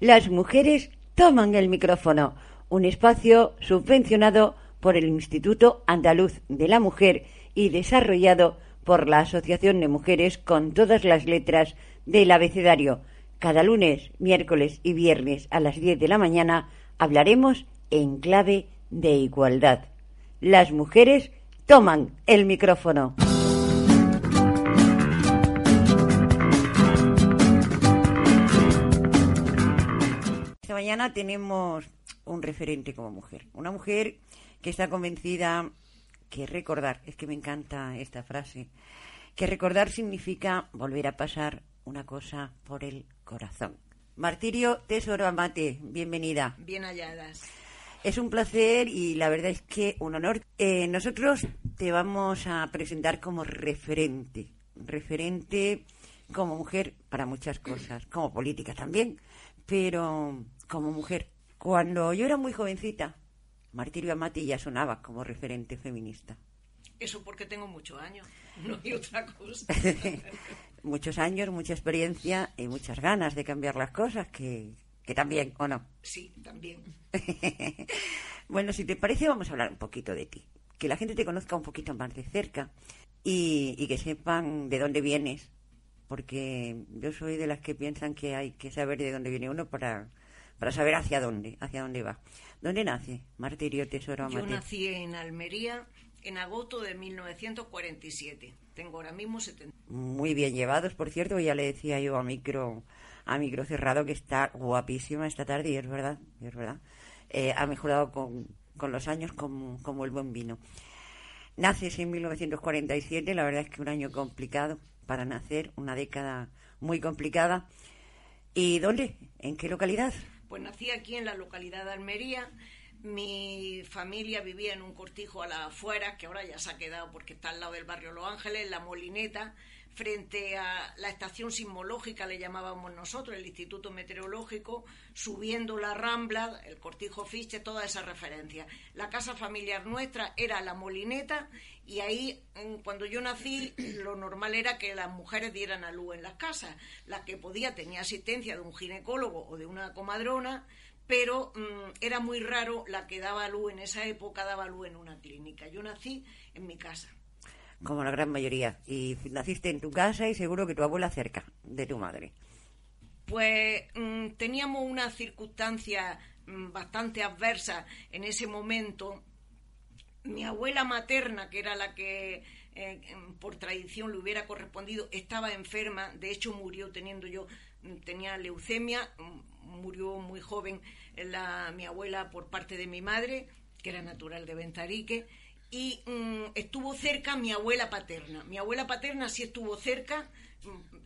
Las mujeres toman el micrófono, un espacio subvencionado por el Instituto Andaluz de la Mujer y desarrollado por la Asociación de Mujeres con todas las letras del abecedario. Cada lunes, miércoles y viernes a las 10 de la mañana hablaremos en clave de igualdad. Las mujeres toman el micrófono. Mañana tenemos un referente como mujer, una mujer que está convencida que recordar, es que me encanta esta frase, que recordar significa volver a pasar una cosa por el corazón. Martirio Tesoro Amate, bienvenida. Bien halladas. Es un placer y la verdad es que un honor. Eh, nosotros te vamos a presentar como referente, referente como mujer para muchas cosas, como política también, pero como mujer. Cuando yo era muy jovencita, Martirio Amati ya sonaba como referente feminista. Eso porque tengo muchos años, no hay otra cosa. Muchos años, mucha experiencia y muchas ganas de cambiar las cosas, que, que también, ¿o no? Sí, también. bueno, si te parece, vamos a hablar un poquito de ti. Que la gente te conozca un poquito más de cerca y, y que sepan de dónde vienes. Porque yo soy de las que piensan que hay que saber de dónde viene uno para, para saber hacia dónde, hacia dónde va. ¿Dónde nace Martirio Tesoro Yo nací en Almería en agosto de 1947. Tengo ahora mismo 70. Muy bien llevados, por cierto, ya le decía yo a micro a micro cerrado que está guapísima esta tarde y es verdad, es verdad. Eh, ha mejorado con, con los años como, como el buen vino. Naces en 1947, la verdad es que un año complicado para nacer, una década muy complicada. ¿Y dónde? ¿En qué localidad? Pues nací aquí en la localidad de Almería. Mi familia vivía en un cortijo a la afuera, que ahora ya se ha quedado porque está al lado del barrio Los Ángeles, La Molineta, frente a la estación sismológica, le llamábamos nosotros, el Instituto Meteorológico, subiendo la Rambla, el Cortijo Fiche, toda esa referencia. La casa familiar nuestra era La Molineta y ahí, cuando yo nací, lo normal era que las mujeres dieran a luz en las casas. La que podía tenía asistencia de un ginecólogo o de una comadrona, pero mmm, era muy raro la que daba luz en esa época, daba luz en una clínica. Yo nací en mi casa como la gran mayoría. Y naciste en tu casa y seguro que tu abuela cerca de tu madre. Pues mmm, teníamos una circunstancia bastante adversa en ese momento. Mi abuela materna, que era la que eh, por tradición le hubiera correspondido, estaba enferma, de hecho murió teniendo yo, tenía leucemia, murió muy joven la, mi abuela por parte de mi madre, que era natural de Ventarique, y mmm, estuvo cerca mi abuela paterna. Mi abuela paterna sí estuvo cerca,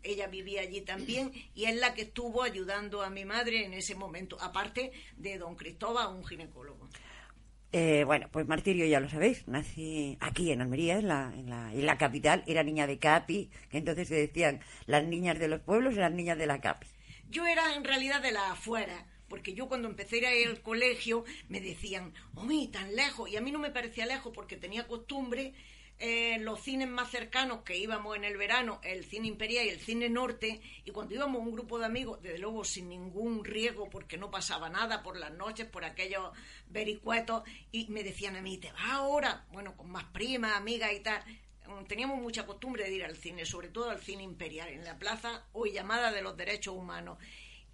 ella vivía allí también y es la que estuvo ayudando a mi madre en ese momento, aparte de don Cristóbal, un ginecólogo. Eh, bueno, pues Martirio ya lo sabéis, nací aquí en Almería, en la, en, la, en la capital, era niña de Capi, que entonces se decían las niñas de los pueblos las niñas de la Capi. Yo era en realidad de la afuera, porque yo cuando empecé a ir al colegio me decían, ¡Omi, tan lejos! Y a mí no me parecía lejos porque tenía costumbre eh, los cines más cercanos que íbamos en el verano, el cine Imperial y el cine Norte, y cuando íbamos un grupo de amigos, desde luego sin ningún riesgo porque no pasaba nada por las noches, por aquellos vericuetos, y me decían a mí, ¿te vas ahora? Bueno, con más primas, amigas y tal teníamos mucha costumbre de ir al cine, sobre todo al cine imperial, en la plaza hoy llamada de los derechos humanos.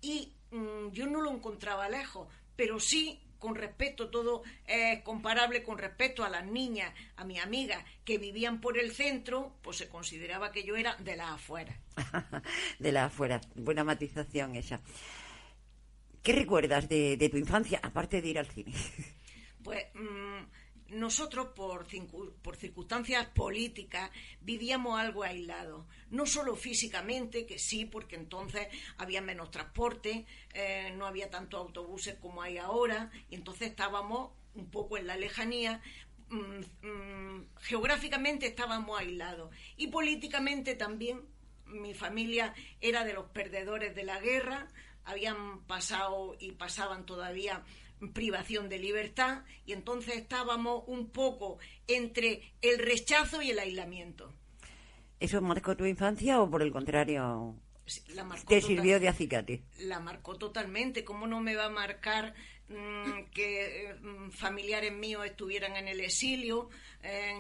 Y mmm, yo no lo encontraba lejos, pero sí con respecto, todo es comparable con respecto a las niñas, a mis amigas que vivían por el centro, pues se consideraba que yo era de las afueras. de las afueras, buena matización esa. ¿Qué recuerdas de, de, tu infancia, aparte de ir al cine? pues mmm, nosotros, por, por, circunstancias políticas, vivíamos algo aislado. No solo físicamente, que sí, porque entonces había menos transporte, eh, no había tantos autobuses como hay ahora, y entonces estábamos un poco en la lejanía. Mmm, mmm, geográficamente estábamos aislados. Y políticamente también. Mi familia era de los perdedores de la guerra, habían pasado y pasaban todavía privación de libertad y entonces estábamos un poco entre el rechazo y el aislamiento. ¿Eso marcó tu infancia o por el contrario? la marcó Te sirvió de acicate. la marcó totalmente. ¿Cómo no me va a marcar que eh, mm, familiares míos estuvieran en el exilio?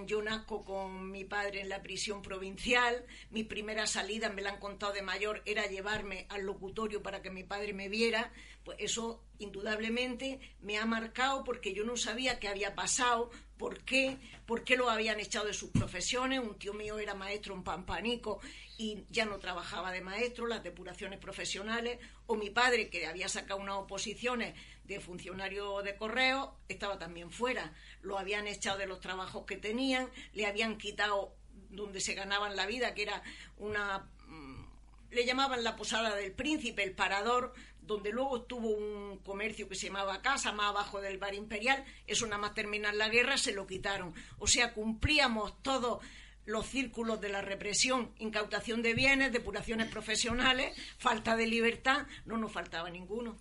Yo nazco con mi padre en la prisión provincial. Mi primera salida, me la han contado de mayor, era llevarme al locutorio para que mi padre me viera. Pues eso, indudablemente, me ha marcado porque yo no sabía qué había pasado, por qué, por qué lo habían echado de sus profesiones. Un tío mío era maestro en Pampanico y ya no trabajaba de maestro, las depuraciones profesionales, o mi padre, que había sacado unas oposiciones de funcionario de correo, estaba también fuera. Lo habían echado de los trabajos que tenían, le habían quitado donde se ganaban la vida, que era una... mm, le llamaban la Posada del Príncipe, el Parador, donde luego estuvo un comercio que se llamaba Casa, más abajo del Bar Imperial, eso nada más terminar la guerra se lo quitaron. O sea, cumplíamos todos los círculos de la represión, incautación de bienes, depuraciones profesionales, falta de libertad, no nos faltaba ninguno.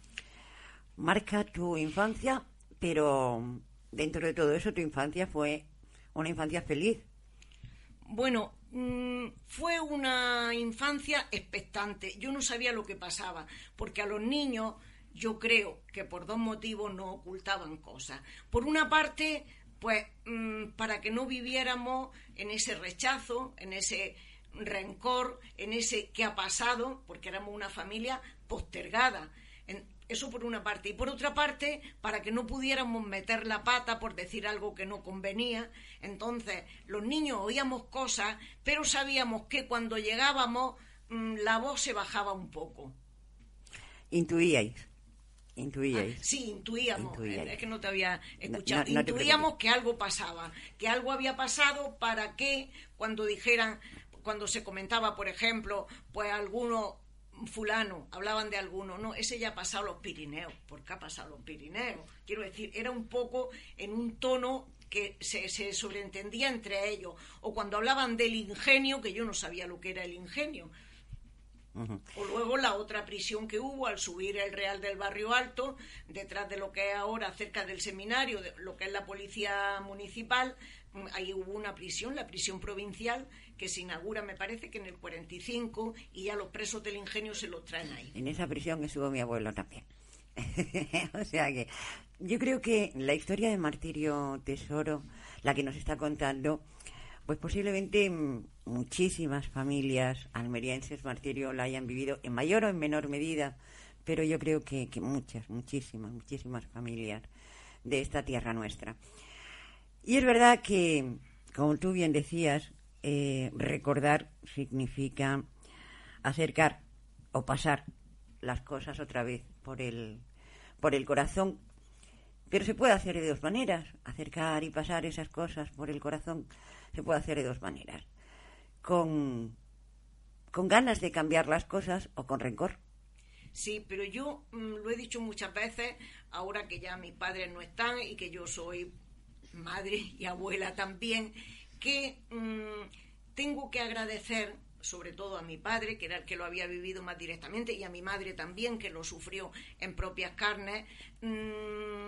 Marca tu infancia, pero dentro de todo eso tu infancia fue una infancia feliz. Bueno, mm, fue una infancia expectante. Yo no sabía lo que pasaba, porque a los niños yo creo que por dos motivos no ocultaban cosas. Por una parte, pues mm, para que no viviéramos en ese rechazo, en ese rencor, en ese que ha pasado, porque éramos una familia postergada. Eso por una parte. Y por otra parte, para que no pudiéramos meter la pata por decir algo que no convenía. Entonces, los niños oíamos cosas, pero sabíamos que cuando llegábamos mm, la voz se bajaba un poco. Intuíais. Intuíais. Sí, intuíamos. Intuíais. Es que no te había escuchado. no- no te intuíamos que algo pasaba, que algo había pasado para que cuando dijeran, cuando se comentaba, por ejemplo, pues alguno fulano, hablaban de alguno, no, ese ya ha pasado los Pirineos. ¿Por qué ha pasado los Pirineos? Quiero decir, era un poco en un tono que se, se sobreentendía entre ellos. O cuando hablaban del ingenio, que yo no sabía lo que era el ingenio. O luego la otra prisión que hubo al subir el Real del Barrio Alto, detrás de lo que es ahora cerca del seminario, de lo que es la policía municipal, ahí hubo una prisión, la prisión provincial, que se inaugura, me parece que en el 45, y ya los presos del ingenio se los traen ahí. En esa prisión estuvo mi abuelo también. o sea que yo creo que la historia de Martirio Tesoro, la que nos está contando, pues posiblemente muchísimas familias almerienses Martirio la hayan vivido en mayor o en menor medida, pero yo creo que, que muchas, muchísimas, muchísimas familias de esta tierra nuestra. Y es verdad que, como tú bien decías, eh, recordar significa acercar o pasar las cosas otra vez por el, por el corazón. Pero se puede hacer de dos maneras. Acercar y pasar esas cosas por el corazón se puede hacer de dos maneras. Con, con ganas de cambiar las cosas o con rencor. Sí, pero yo mm, lo he dicho muchas veces, ahora que ya mis padres no están y que yo soy madre y abuela también, que mm, tengo que agradecer sobre todo a mi padre, que era el que lo había vivido más directamente, y a mi madre también, que lo sufrió en propias carnes, mm,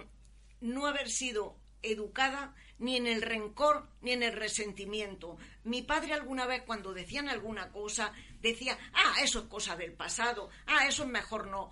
no haber sido educada ni en el rencor ni en el resentimiento. Mi padre alguna vez cuando decían alguna cosa decía, ah, eso es cosa del pasado, ah, eso es mejor no,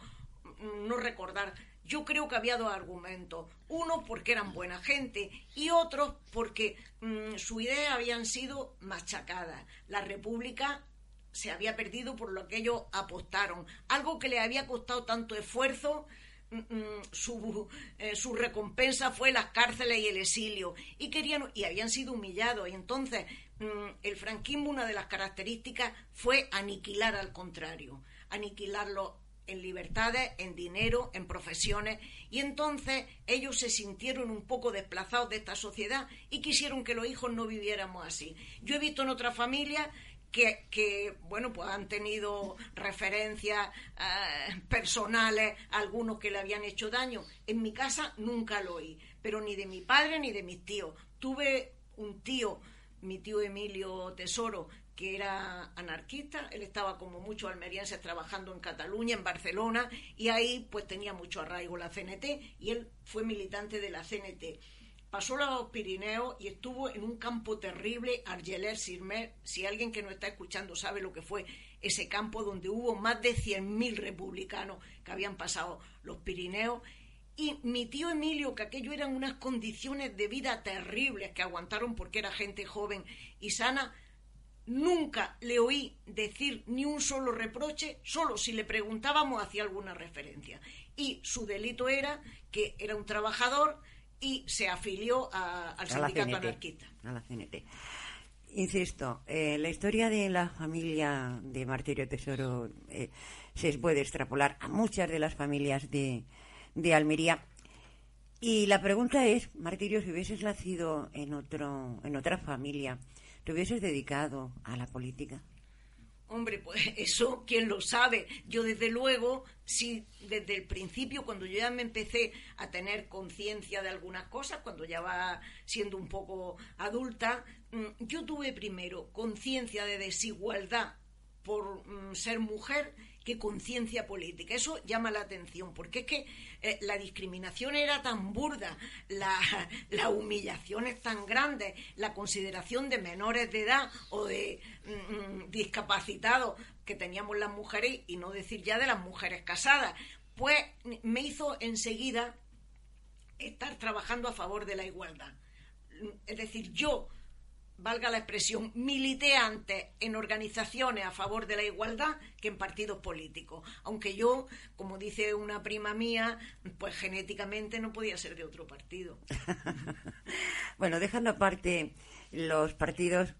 no recordar. Yo creo que había dos argumentos. Uno porque eran buena gente y otro porque mm, su idea habían sido machacadas. La República se había perdido por lo que ellos apostaron. Algo que le había costado tanto esfuerzo, mm, mm, su, eh, su recompensa fue las cárceles y el exilio. Y, querían, y habían sido humillados. Y entonces mm, el franquismo, una de las características fue aniquilar al contrario, aniquilarlo en libertades, en dinero, en profesiones, y entonces ellos se sintieron un poco desplazados de esta sociedad y quisieron que los hijos no viviéramos así. Yo he visto en otras familias que, bueno, pues han tenido referencias eh, personales, algunos que le habían hecho daño. En mi casa nunca lo oí, pero ni de mi padre ni de mis tíos. Tuve un tío, mi tío Emilio Tesoro, que era anarquista, él estaba como muchos almerienses trabajando en Cataluña, en Barcelona, y ahí pues tenía mucho arraigo la CNT, y él fue militante de la CNT. pasó los Pirineos y estuvo en un campo terrible, Argelès-Sirmer. Si alguien que nos está escuchando sabe lo que fue ese campo donde hubo más de 100.000 republicanos que habían pasado los Pirineos. Y mi tío Emilio, que aquello eran unas condiciones de vida terribles que aguantaron porque era gente joven y sana, nunca le oí decir ni un solo reproche, solo si le preguntábamos hacía alguna referencia. Y su delito era que era un trabajador y se afilió al sindicato anarquista. A la CNT. Insisto, eh, la historia de la familia de Martirio Tesoro eh, se puede extrapolar a muchas de las familias de, de Almería. Y la pregunta es, Martirio, si hubieses nacido en, otro, en otra familia, ¿te hubieses dedicado a la política? Hombre, pues eso, ¿quién lo sabe? Yo desde luego, sí, desde el principio, cuando yo ya me empecé a tener conciencia de algunas cosas, cuando ya va siendo un poco adulta, mm, yo tuve primero conciencia de desigualdad por mm, ser mujer que conciencia política. Eso llama la atención, porque es que eh, la discriminación era tan burda, la, la, humillación es tan grande, la consideración de menores de edad o de mm, mm, discapacitados que teníamos las mujeres, y no decir ya de las mujeres casadas, pues me hizo enseguida estar trabajando a favor de la igualdad. Es decir, yo valga la expresión, milité antes en organizaciones a favor de la igualdad que en partidos políticos. Aunque yo, como dice una prima mía, pues genéticamente no podía ser de otro partido. bueno, dejando aparte los partidos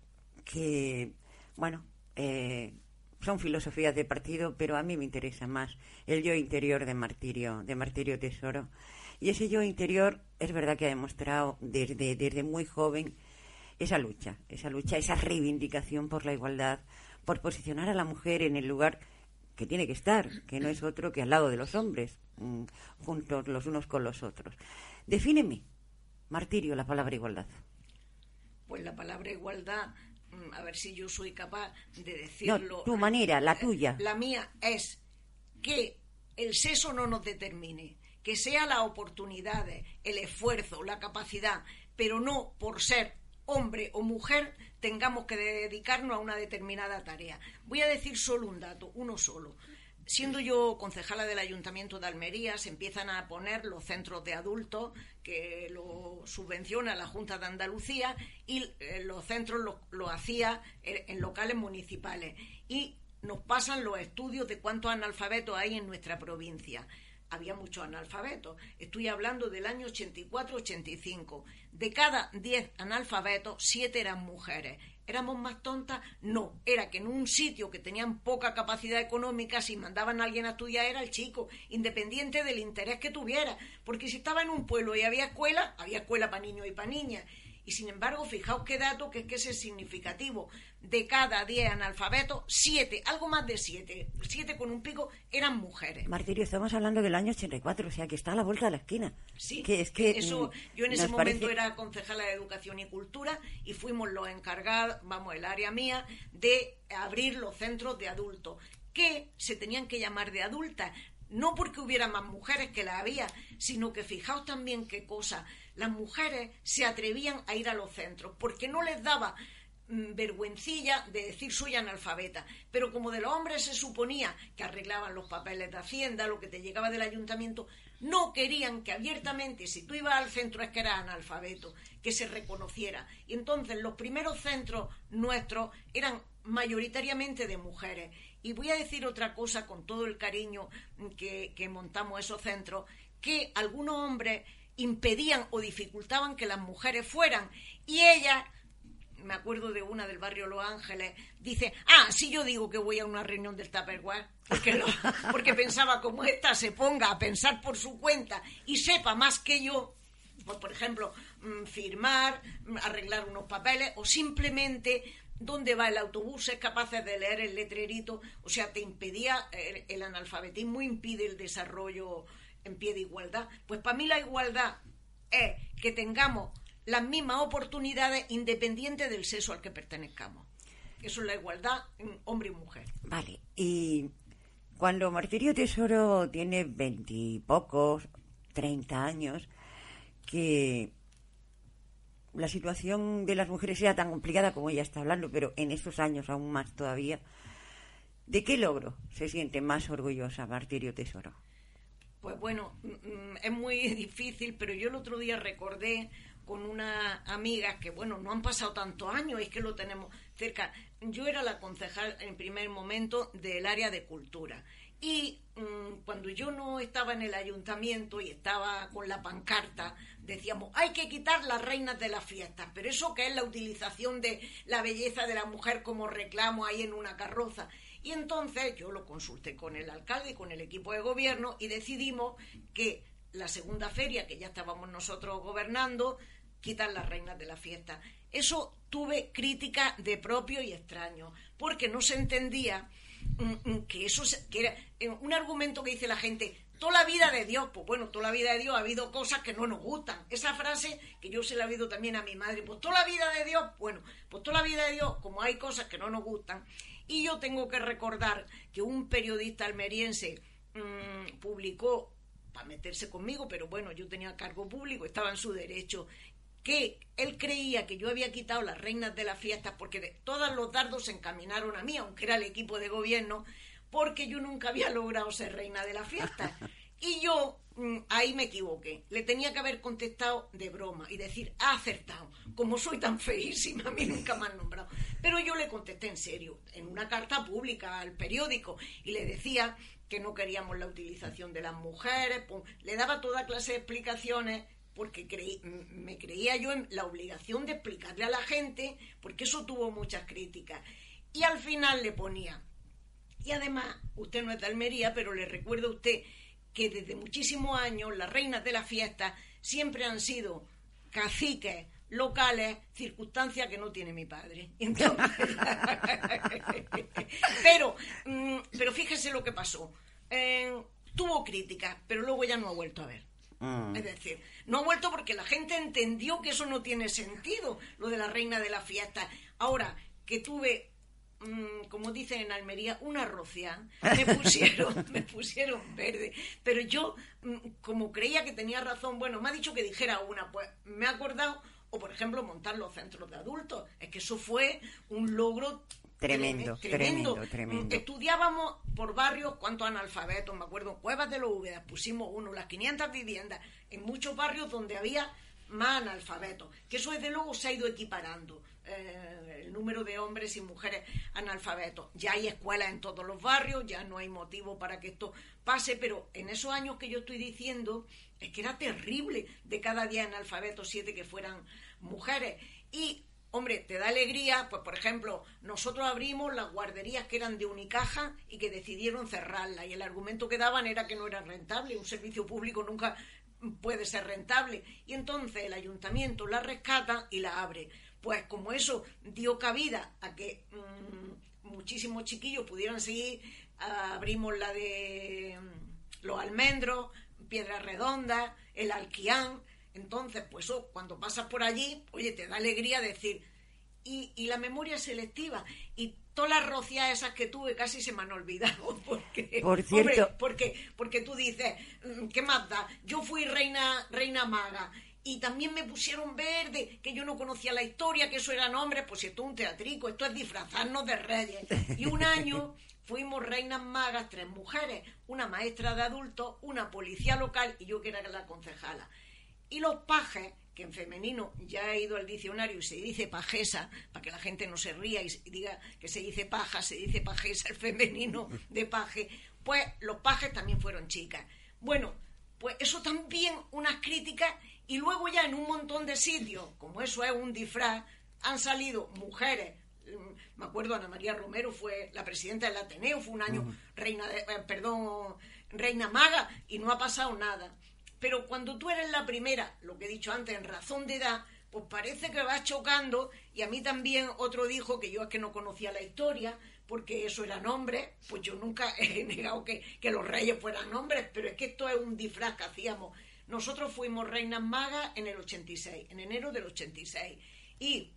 que, bueno, eh, son filosofías de partido, pero a mí me interesa más el yo interior de Martirio, de Martirio Tesoro. Y ese yo interior es verdad que ha demostrado desde, desde muy joven esa lucha, esa lucha, esa reivindicación por la igualdad, por posicionar a la mujer en el lugar que tiene que estar, que no es otro que al lado de los hombres, mm, juntos los unos con los otros. Defíneme, martirio, la palabra igualdad. Pues la palabra igualdad, mm, a ver si yo soy capaz de decirlo. No, tu manera, la tuya. La mía es que el sexo no nos determine, que sea la oportunidad, el esfuerzo, la capacidad, pero no por ser hombre o mujer, tengamos que dedicarnos a una determinada tarea. Voy a decir solo un dato, uno solo. Siendo yo concejala del Ayuntamiento de Almería, se empiezan a poner los centros de adultos que lo subvenciona la Junta de Andalucía y eh, los centros lo, lo hacía en locales municipales. Y nos pasan los estudios de cuántos analfabetos hay en nuestra provincia había muchos analfabetos. Estoy hablando del año 84-85. De cada 10 analfabetos, 7 eran mujeres. ¿Éramos más tontas? No. Era que en un sitio que tenían poca capacidad económica, si mandaban a alguien a estudiar era el chico, independiente del interés que tuviera. Porque si estaba en un pueblo y había escuela, había escuela para niños y para niñas. Y sin embargo, fijaos qué dato que, que es significativo. De cada 10 analfabetos, 7, algo más de 7, 7 con un pico, eran mujeres. Martirio, estamos hablando del año 84, o sea que está a la vuelta de la esquina. Sí, que es que eso, mm, yo en ese momento era concejala de Educación y Cultura y fuimos los encargados, vamos, el área mía, de abrir los centros de adultos que se tenían que llamar de adultas, no porque hubiera más mujeres que la había, sino que fijaos también qué cosa, las mujeres se atrevían a ir a los centros, porque no les daba mm, vergüencilla de decir soy analfabeta, pero como de los hombres se suponía que arreglaban los papeles de Hacienda, lo que te llegaba del ayuntamiento, no querían que abiertamente, si tú ibas al centro es que eras analfabeto, que se reconociera. Y entonces los primeros centros nuestros eran mayoritariamente de mujeres. Y voy a decir otra cosa con todo el cariño que, que montamos esos centros, que algunos hombres impedían o dificultaban que las mujeres fueran. Y ella, me acuerdo de una del barrio Los Ángeles, dice, ah, si yo digo que voy a una reunión del Tupperware, porque, porque pensaba como esta se ponga a pensar por su cuenta y sepa más que yo, pues, por ejemplo, mm, firmar, mm, arreglar unos papeles o simplemente dónde va el autobús, es capaz de leer el letrerito, o sea, te impedía, el, el analfabetismo impide el desarrollo en pie de igualdad. Pues para mí la igualdad es que tengamos las mismas oportunidades independientes del sexo al que pertenezcamos. Eso es la igualdad hombre y mujer. Vale, y cuando Martirio Tesoro tiene veintipocos, treinta años, que la situación de las mujeres sea tan complicada como ella está hablando, pero en estos años aún más todavía, ¿de qué logro se siente más orgullosa Martirio Tesoro? Pues bueno, mm, mm, es muy difícil, pero yo el otro día recordé con una amiga que, bueno, no han pasado tantos años, es que lo tenemos cerca. Yo era la concejal en primer momento del área de cultura. Y mm, cuando yo no estaba en el ayuntamiento y estaba con la pancarta, decíamos, hay que quitar las reinas de las fiestas, pero eso que es la utilización de la belleza de la mujer como reclamo ahí en una carroza. Y entonces yo lo consulté con el alcalde y con el equipo de gobierno y decidimos que la segunda feria, que ya estábamos nosotros gobernando, quitar las reinas de la fiesta. Eso tuve crítica de propio y extraño, porque no se entendía mm, mm, que eso que era eh, un argumento que dice la gente, toda la vida de Dios, pues bueno, toda la vida de Dios ha habido cosas que no nos gustan. Esa frase que yo se la he oído también a mi madre, pues toda la vida de Dios, bueno, pues toda la vida de Dios, como hay cosas que no nos gustan. Y yo tengo que recordar que un periodista almeriense mm, publicó para meterse conmigo, pero bueno, yo tenía cargo público, estaba en su derecho, que él creía que yo había quitado las reinas de la fiesta porque todos los dardos se encaminaron a mí, aunque era el equipo de gobierno, porque yo nunca había logrado ser reina de la fiesta. Y yo ahí me equivoqué. Le tenía que haber contestado de broma y decir, ha acertado. Como soy tan feísima, a mí nunca me han nombrado. Pero yo le contesté en serio, en una carta pública al periódico, y le decía que no queríamos la utilización de las mujeres. le daba toda clase de explicaciones porque me creía yo en la obligación de explicarle a la gente, porque eso tuvo muchas críticas. Y al final le ponía, y además, usted no es de Almería, pero le recuerdo a usted que desde muchísimos años las reinas de la fiesta siempre han sido caciques locales, circunstancias que no tiene mi padre. pero, mm, pero fíjese lo que pasó. Eh, tuvo críticas, pero luego ya no ha vuelto a ver. Mm. Es decir, no ha vuelto porque la gente entendió que eso no tiene sentido, lo de la reina de la fiesta. Ahora, que tuve, mm, como dicen en Almería, una rocia, me pusieron, me pusieron verde. Pero yo, mm, como creía que tenía razón, bueno, me ha dicho que dijera una, pues me he acordado, o por ejemplo, montar los centros de adultos. Es que eso fue un logro Tremendo, tremendo, tremendo, Estudiábamos por barrios cuántos analfabetos, me acuerdo, en Cuevas de los Úbedas pusimos uno, las 500 viviendas, en muchos barrios donde había más analfabetos, que eso desde luego se ha ido equiparando, eh, el número de hombres y mujeres analfabetos. Ya hay escuelas en todos los barrios, ya no hay motivo para que esto pase, pero en esos años que yo estoy diciendo, es que era terrible de cada día analfabetos, siete que fueran mujeres. Y Hombre, te da alegría, pues por ejemplo, nosotros abrimos las guarderías que eran de Unicaja y que decidieron cerrarla y el argumento que daban era que no era rentable, un servicio público nunca puede ser rentable y entonces el ayuntamiento la rescata y la abre. Pues como eso dio cabida a que mm, muchísimos chiquillos pudieran seguir, abrimos la de mm, los almendros, Piedras Redondas, el Alquián, entonces, pues eso, cuando pasas por allí, oye, te da alegría decir, y, y la memoria selectiva, y todas las rocias esas que tuve casi se me han olvidado, porque, por cierto, porque, porque tú dices, mm, ¿qué más da? Yo fui reina, reina maga, y también me pusieron verde, que yo no conocía la historia, que eso eran hombres, pues esto es un teatrico, esto es disfrazarnos de reyes. Y un año fuimos reinas magas, tres mujeres, una maestra de adultos, una policía local y yo que era la concejala. Y los pajes, que en femenino ya he ido al diccionario y se dice pajesa, para que la gente no se ría y diga que se dice paja, se dice pajesa, el femenino de paje, pues los pajes también fueron chicas. Bueno, pues eso también unas críticas y luego ya en un montón de sitios, como eso es un disfraz, han salido mujeres. Me acuerdo, Ana María Romero fue la presidenta del Ateneo, fue un año reina, de, eh, perdón, reina maga y no ha pasado nada. Pero cuando tú eres la primera, lo que he dicho antes, en razón de edad, pues parece que vas chocando. Y a mí también otro dijo que yo es que no conocía la historia, porque eso eran hombres. Pues yo nunca he negado que, que los reyes fueran hombres, pero es que esto es un disfraz que hacíamos. Nosotros fuimos reinas magas en el 86, en enero del 86. Y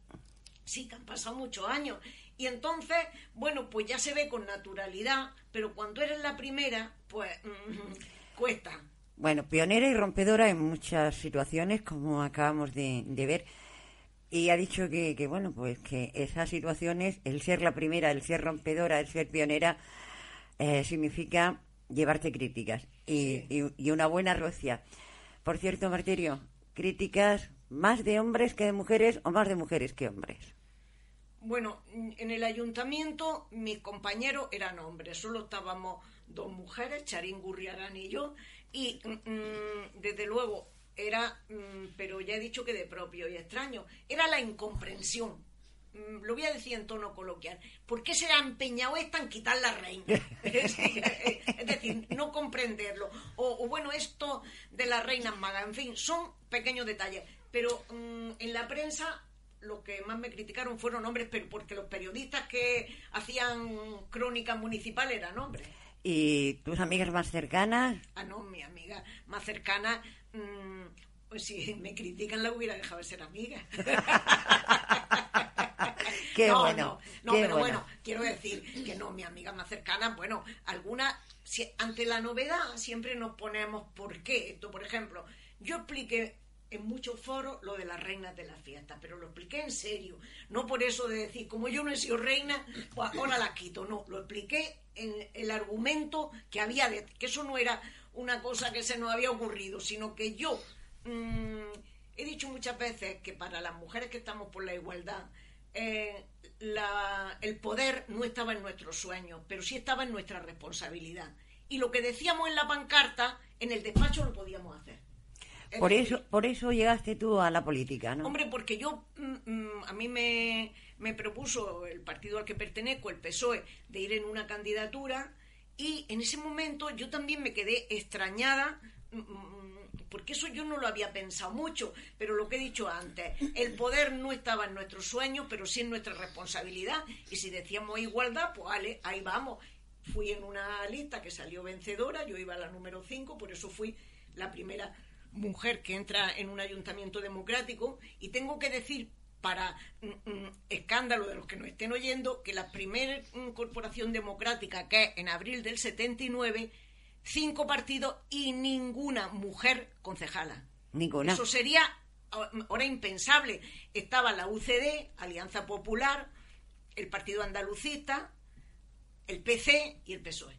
sí, que han pasado muchos años. Y entonces, bueno, pues ya se ve con naturalidad, pero cuando eres la primera, pues mm, cuesta. Bueno, pionera y rompedora en muchas situaciones, como acabamos de, ver. Y ha dicho que, que, bueno, pues que esas situaciones, el ser la primera, el ser rompedora, el ser pionera, eh, significa llevarte críticas y, y, y una buena rocia. Por cierto, Martirio, críticas más de hombres que de mujeres o más de mujeres que hombres. Bueno, en el ayuntamiento mis compañeros eran hombres, solo estábamos dos mujeres, Charín Gurriarán y yo, y mm, desde luego era, mm, pero ya he dicho que de propio y extraño, era la incomprensión. Mm, lo voy a decir en tono coloquial. ¿Por qué se ha empeñado esta en quitar la reina? es, decir, no comprenderlo. O, bueno, esto de las reinas magas, en fin, son pequeños detalles. Pero en la prensa lo que más me criticaron fueron hombres, pero porque los periodistas que hacían crónicas municipales eran hombres. ¿Y tus amigas más cercanas? Ah, no, mi amiga más cercana, mmm, pues si me critican la hubiera dejado de ser amiga. qué bueno. No, pero bueno. quiero decir que no, mi amiga más cercana, bueno, alguna, si, ante la novedad siempre nos ponemos por qué. Esto, por ejemplo, yo expliqué en muchos foros lo de las reinas de la fiesta, pero lo expliqué en serio, no por eso de decir, como yo no he sido reina, pues ahora la quito, no, lo expliqué en el argumento que había, de, que eso no era una cosa que se nos había ocurrido, sino que yo mmm, he dicho muchas veces que para las mujeres que estamos por la igualdad, eh, la, el poder no estaba en nuestros sueños, pero sí estaba en nuestra responsabilidad. Y lo que decíamos en la pancarta, en el despacho lo podíamos hacer. Por eso, por eso llegaste tú a la política, ¿no? Hombre, porque yo, mm, mm, a mí me, me propuso el partido al que pertenezco, el PSOE, de ir en una candidatura y en ese momento yo también me quedé extrañada mm, porque eso yo no lo había pensado mucho, pero lo que he dicho antes, el poder no estaba en nuestros sueños, pero sí en nuestra responsabilidad, y si decíamos igualdad, pues ahí vamos. Fui en una lista que salió vencedora, yo iba a la número 5, por eso fui la primera mujer que entra en un ayuntamiento democrático y tengo que decir para mm, mm, escándalo de los que nos estén oyendo que la primera mm, corporación democrática que es en abril del 79 cinco partidos y ninguna mujer concejala. Ninguna. Eso sería ahora impensable. Estaba la UCD Alianza Popular el Partido Andalucista el PC y el PSOE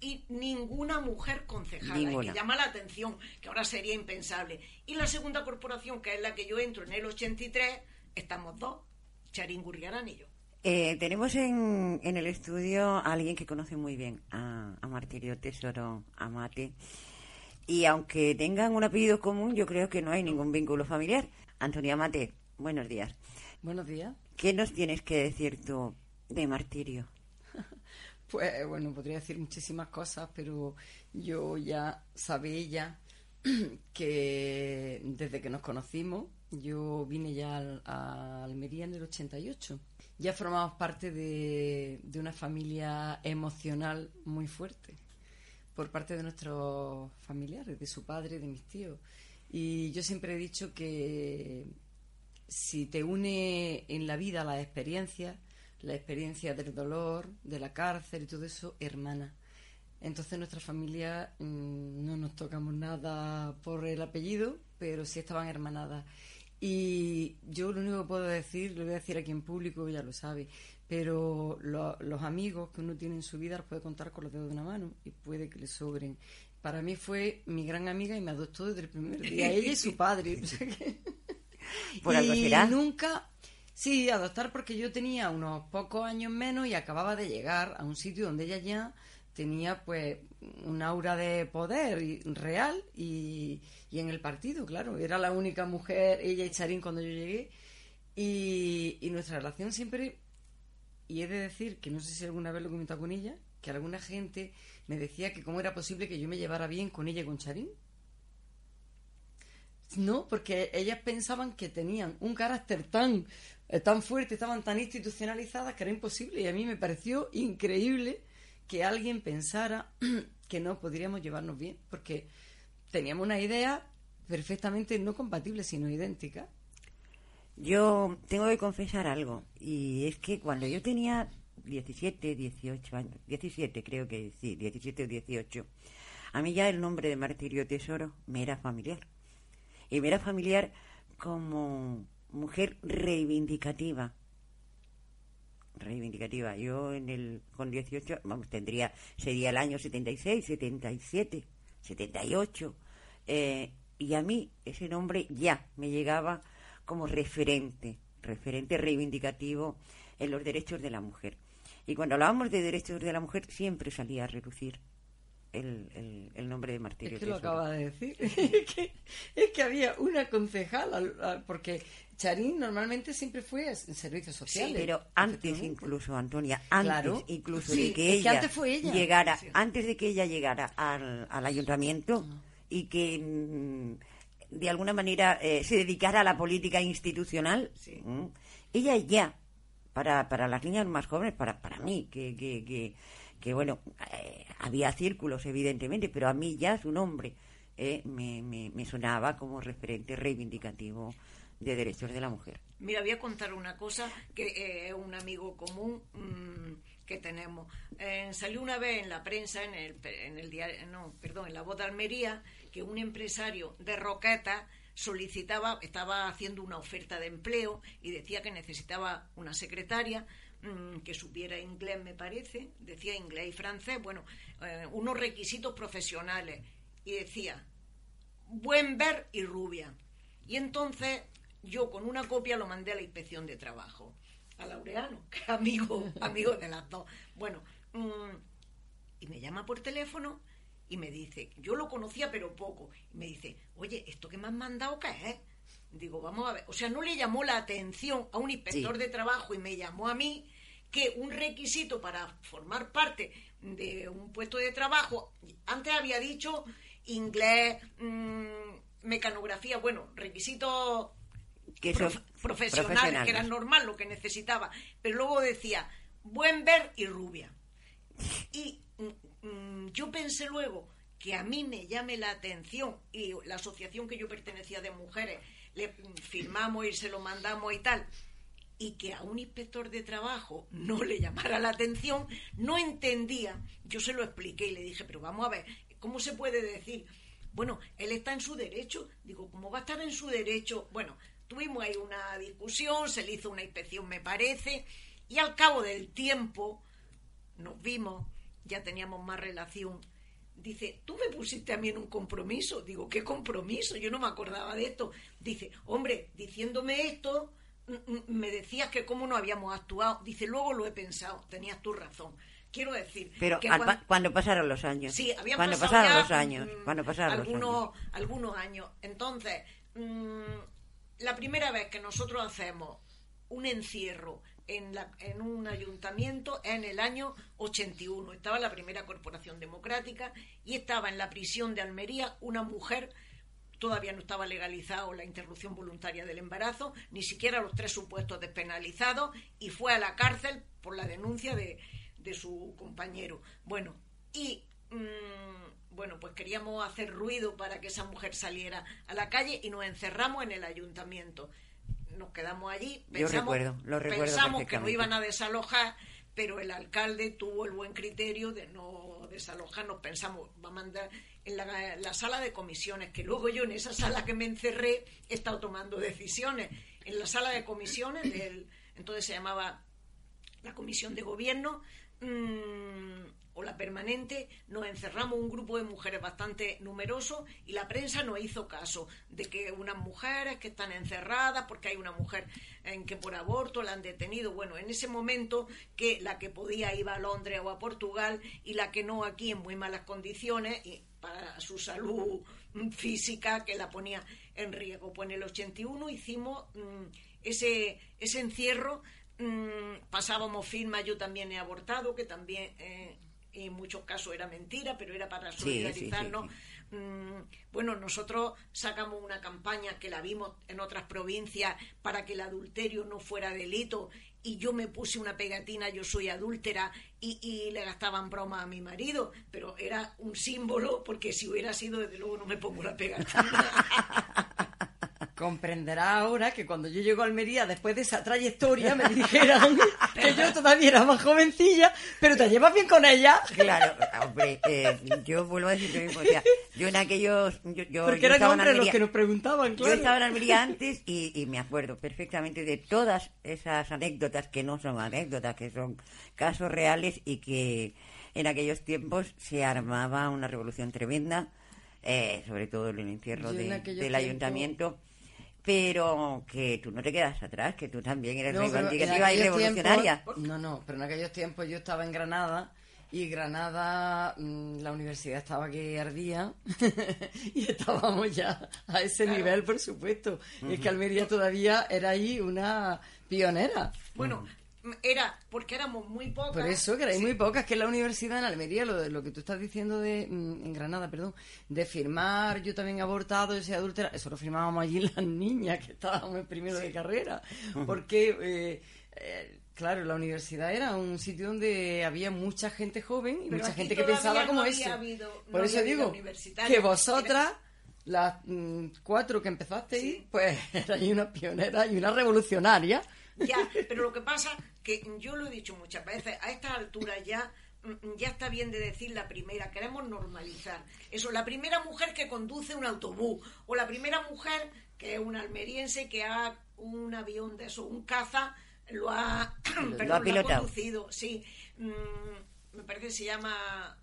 y ninguna mujer concejala, que llama la atención, que ahora sería impensable. Y la segunda corporación, que es la que yo entro en el 83, estamos dos, Charín Gurriarán y yo. Eh, tenemos en, en, el estudio a alguien que conoce muy bien a, a Martirio Tesoro Amate. Y aunque tengan un apellido común, yo creo que no hay ningún vínculo familiar. Antonia Amate, buenos días. Buenos días. ¿Qué nos tienes que decir tú de Martirio? Pues bueno, podría decir muchísimas cosas, pero yo ya sabía que desde que nos conocimos, yo vine ya a Almería en el 88. Ya formamos parte de, de una familia emocional muy fuerte por parte de nuestros familiares, de su padre, de mis tíos. Y yo siempre he dicho que si te une en la vida la experiencia, la experiencia del dolor, de la cárcel y todo eso, hermana. Entonces nuestra familia mm, no nos tocamos nada por el apellido, pero sí estaban hermanadas. Y yo lo único que puedo decir, lo voy a decir aquí en público, ya lo sabe, pero los amigos que uno tiene en su vida los puede contar con los dedos de una mano y puede que le sobren. Para mí fue mi gran amiga y me adoptó desde el primer día, ella y su padre. Por algo y nunca Sí, adoptar porque yo tenía unos pocos años menos y acababa de llegar a un sitio donde ella ya tenía pues un aura de poder real y, en el partido, claro. Era la única mujer, ella y Charín cuando yo llegué. Y, y, nuestra relación siempre, y he de decir que no sé si alguna vez lo he comentado con ella, que alguna gente me decía que cómo era posible que yo me llevara bien con ella y con Charín. No, porque ellas pensaban que tenían un carácter tan eh, tan fuertes, estaban tan institucionalizadas que era imposible. Y a mí me pareció increíble que alguien pensara que no podríamos llevarnos bien, porque teníamos una idea perfectamente no compatible, sino idéntica. Yo tengo que confesar algo, y es que cuando yo tenía 17, 18 años, 17 creo que sí, 17 o 18, a mí ya el nombre de Martirio Tesoro me era familiar. Y me era familiar como mujer reivindicativa. Reivindicativa. Yo en el con 18, vamos, tendría sería el año 76, 77, 78. Eh, y a mí ese nombre ya me llegaba como referente, referente reivindicativo en los derechos de la mujer. Y cuando hablábamos de derechos de la mujer siempre salía a relucir el, el, nombre de Martirio. Es que lo acaba de decir. es, que, había una concejal, porque Charín normalmente siempre fue en servicios sociales. pero antes incluso, Antonia, antes incluso de que ella, llegara, antes de que ella llegara al, al ayuntamiento y que mm, de alguna manera eh, se dedicara a la política institucional, ella ya, para, para las niñas más jóvenes, para, para mí, que, que que bueno, eh, había círculos evidentemente, pero a mí ya su nombre eh, me, me, sonaba como referente reivindicativo de derechos de la mujer. Mira, voy a contar una cosa que eh, es un amigo común mm, que tenemos. salió una vez en la prensa, en el, en el diario, no, perdón, en la voz de Almería, que un empresario de Roqueta solicitaba, estaba haciendo una oferta de empleo y decía que necesitaba una secretaria Mm, que supiera inglés, me parece, decía inglés y francés, bueno, eh, unos requisitos profesionales, y decía, buen ver y rubia. Y entonces yo con una copia lo mandé a la inspección de trabajo, a Laureano, que amigo, amigo de las dos. Bueno, mm, y me llama por teléfono y me dice, yo lo conocía pero poco, y me dice, oye, ¿esto que me han mandado qué es? Digo, vamos a ver. O sea, no le llamó la atención a un inspector de trabajo y me llamó a mí que un requisito para formar parte de un puesto de trabajo, antes había dicho inglés, mm, mecanografía, bueno, requisitos profesionales, que era normal lo que necesitaba, pero luego decía buen ver y rubia. Y mm, mm, yo pensé luego que a mí me llame la atención y la asociación que yo pertenecía de mujeres le firmamos y se lo mandamos y tal, y que a un inspector de trabajo no le llamara la atención, no entendía. Yo se lo expliqué y le dije, pero vamos a ver, ¿cómo se puede decir? Bueno, él está en su derecho. Digo, ¿cómo va a estar en su derecho? Bueno, tuvimos ahí una discusión, se le hizo una inspección, me parece, y al cabo del tiempo nos vimos, ya teníamos más relación Dice, tú me pusiste a mí en un compromiso. Digo, ¿qué compromiso? Yo no me acordaba de esto. Dice, hombre, diciéndome esto, me decías que cómo no habíamos actuado. Dice, luego lo he pensado, tenías tu razón. Quiero decir. Pero cuando, pasaron los años. Sí, habían cuando pasado pasaron los años. Mm, cuando pasaron algunos, años. algunos años. Entonces, mm, la primera vez que nosotros hacemos un encierro en, la, en un ayuntamiento en el año 81. Estaba la primera corporación democrática y estaba en la prisión de Almería una mujer, todavía no estaba legalizado la interrupción voluntaria del embarazo, ni siquiera los tres supuestos despenalizados, y fue a la cárcel por la denuncia de, de su compañero. Bueno, y mm, bueno, pues queríamos hacer ruido para que esa mujer saliera a la calle y nos encerramos en el ayuntamiento nos quedamos allí. Pensamos, pensamos que no iban a desalojar, pero el alcalde tuvo el buen criterio de no desalojarnos. Pensamos, va a mandar en la, sala de comisiones, que luego yo en esa sala que me encerré he estado tomando decisiones. En la sala de comisiones, del, entonces se llamaba la comisión de gobierno, mmm, o la permanente, nos encerramos un grupo de mujeres bastante numeroso y la prensa no hizo caso de que unas mujeres que están encerradas porque hay una mujer en que por aborto la han detenido. Bueno, en ese momento que la que podía iba a Londres o a Portugal y la que no aquí en muy malas condiciones y para su salud física que la ponía en riesgo. Pues en el 81 hicimos mm, ese, ese encierro mm, pasábamos firma, yo también he abortado, que también eh, en muchos casos era mentira, pero era para solidarizarnos. Mm, bueno, nosotros sacamos una campaña que la vimos en otras provincias para que el adulterio no fuera delito y yo me puse una pegatina, yo soy adúltera y, y le gastaban broma a mi marido, pero era un símbolo porque si hubiera sido, desde luego no me pongo la pegatina. comprenderá ahora que cuando yo llego a Almería, después de esa trayectoria, me dijeran que yo todavía era más jovencilla, pero te llevas bien con ella. Claro, hombre, eh, yo vuelvo a decir lo mismo. O sea, yo en aquellos. Yo, yo, Porque yo eran hombres los que nos preguntaban, Yo claro. estaba en Almería antes y, y me acuerdo perfectamente de todas esas anécdotas que no son anécdotas, que son casos reales y que en aquellos tiempos se armaba una revolución tremenda, eh, sobre todo en el encierro Yo de- del ayuntamiento. Pero que tú no te quedas atrás, que tú también eres No, reivindicativa y revolucionaria. tiempos- no, no, pero en aquellos tiempos yo estaba en Granada y Granada, mm, la universidad estaba que ardía y estábamos ya a ese nivel, por supuesto. Es que Almería todavía era ahí una pionera. Bueno, era porque éramos muy pocas. Por eso, que hay Sí. muy pocas, que en la universidad en Almería, lo, de- lo que tú estás diciendo de, mm, en Granada, perdón, de firmar, yo también he abortado, yo soy adúltera, eso lo firmábamos allí las niñas que estábamos en primero de carrera, porque, eh, eh, claro, la universidad era un sitio donde había mucha gente joven y Pero mucha gente que pensaba no como había eso. habido- no Por eso digo universitaria. que vosotras... Las mm, cuatro que empezasteis, Sí. pues erais una pionera y una revolucionaria. Ya, pero lo que pasa que yo lo he dicho muchas veces, a estas alturas ya mm, ya está bien de decir la primera, queremos normalizar. Eso, la primera mujer que conduce un autobús o la primera mujer que es una almeriense que ha un avión de eso, un caza, lo ha, perdón, lo ha pilotado. conducido, sí. Mm, me parece que se llama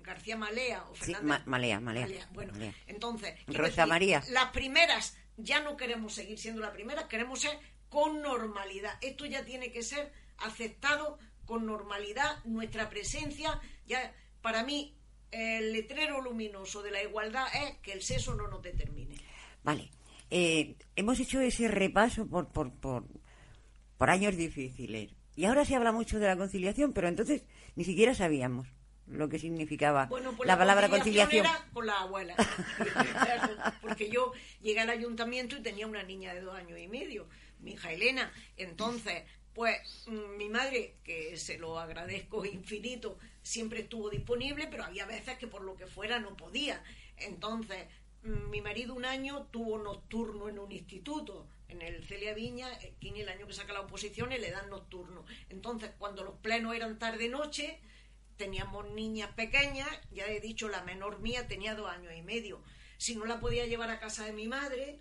García Malea o Sí, Fernández. Ma- Malea, Malea, Bueno, Malea. entonces, Rosa María. las primeras ya no queremos seguir siendo las primeras, queremos ser con normalidad. Esto ya tiene que ser aceptado con normalidad, nuestra presencia. Ya, para mí, el letrero luminoso de la igualdad es que el sexo no nos determine. Vale. Eh, hemos hecho ese repaso por, por, por, por años difíciles. Y ahora se habla mucho de la conciliación, pero entonces ni siquiera sabíamos lo que significaba Bueno, pues la, palabra conciliación. era con la abuela. Porque yo llegué al ayuntamiento y tenía una niña de dos años y medio, mi hija Elena. Entonces, pues mm, mi madre, que se lo agradezco infinito, siempre estuvo disponible, pero había veces que por lo que fuera no podía. Entonces, mm, mi marido un año tuvo nocturno en un instituto, en el Celia Viña, el año que saca la oposición le dan nocturno. Entonces, cuando los plenos eran tarde-noche, teníamos niñas pequeñas, ya he dicho, la menor mía tenía dos años y medio. Si no la podía llevar a casa de mi madre,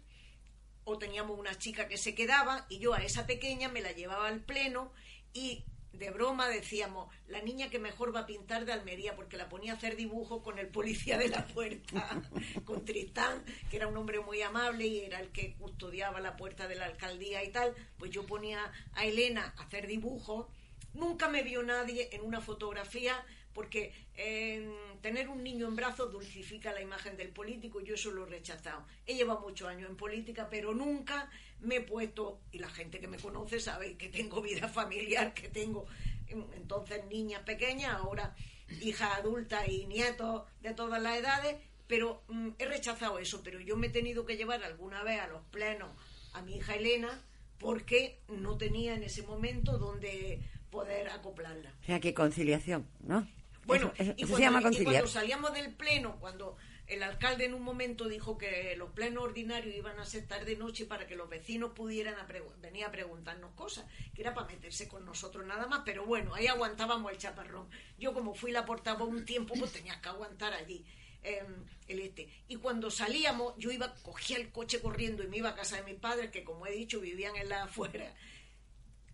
o teníamos una chica que se quedaba, y yo a esa pequeña me la llevaba al pleno y de broma decíamos, la niña que mejor va a pintar de Almería, porque la ponía a hacer dibujos con el policía de la puerta, con Tristán, que era un hombre muy amable y era el que custodiaba la puerta de la alcaldía y tal, pues yo ponía a Elena a hacer dibujos Nunca me vio nadie en una fotografía porque eh, tener un niño en brazos dulcifica la imagen del político yo eso lo he rechazado. He llevado muchos años en política, pero nunca me he puesto, y la gente que me conoce sabe que tengo vida familiar, que tengo mm, entonces niñas pequeñas, ahora hijas adultas y nietos de todas las edades, pero mm, he rechazado eso, pero yo me he tenido que llevar alguna vez a los plenos a mi hija Elena porque no tenía en ese momento donde poder acoplarla. O sea, que conciliación, ¿no? Bueno, Eso- eso- y, cuando, se llama y conciliar. cuando salíamos del pleno, cuando el alcalde en un momento dijo que los plenos ordinarios iban a ser tarde noche para que los vecinos pudieran a venir a preguntarnos cosas, que era para meterse con nosotros nada más, pero bueno, ahí aguantábamos el chaparrón. Yo como fui la portavoz un tiempo, pues tenía que aguantar allí. eh, el este y cuando salíamos yo iba cogía el coche corriendo y me iba a casa de mis padres que como he dicho vivían en la afuera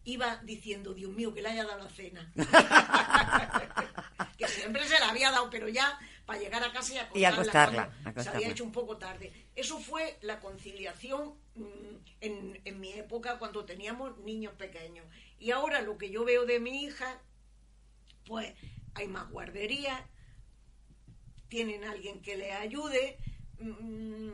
iba diciendo, Dios mío, que le haya dado la cena. que siempre se la había dado, pero ya para llegar a casa y acostarla, Y acostarla, se había hecho un poco tarde. Eso fue la conciliación mm, en, en mi época cuando teníamos niños pequeños. Y ahora lo que yo veo de mi hija, pues hay más guarderías, tienen alguien que le ayude, mm,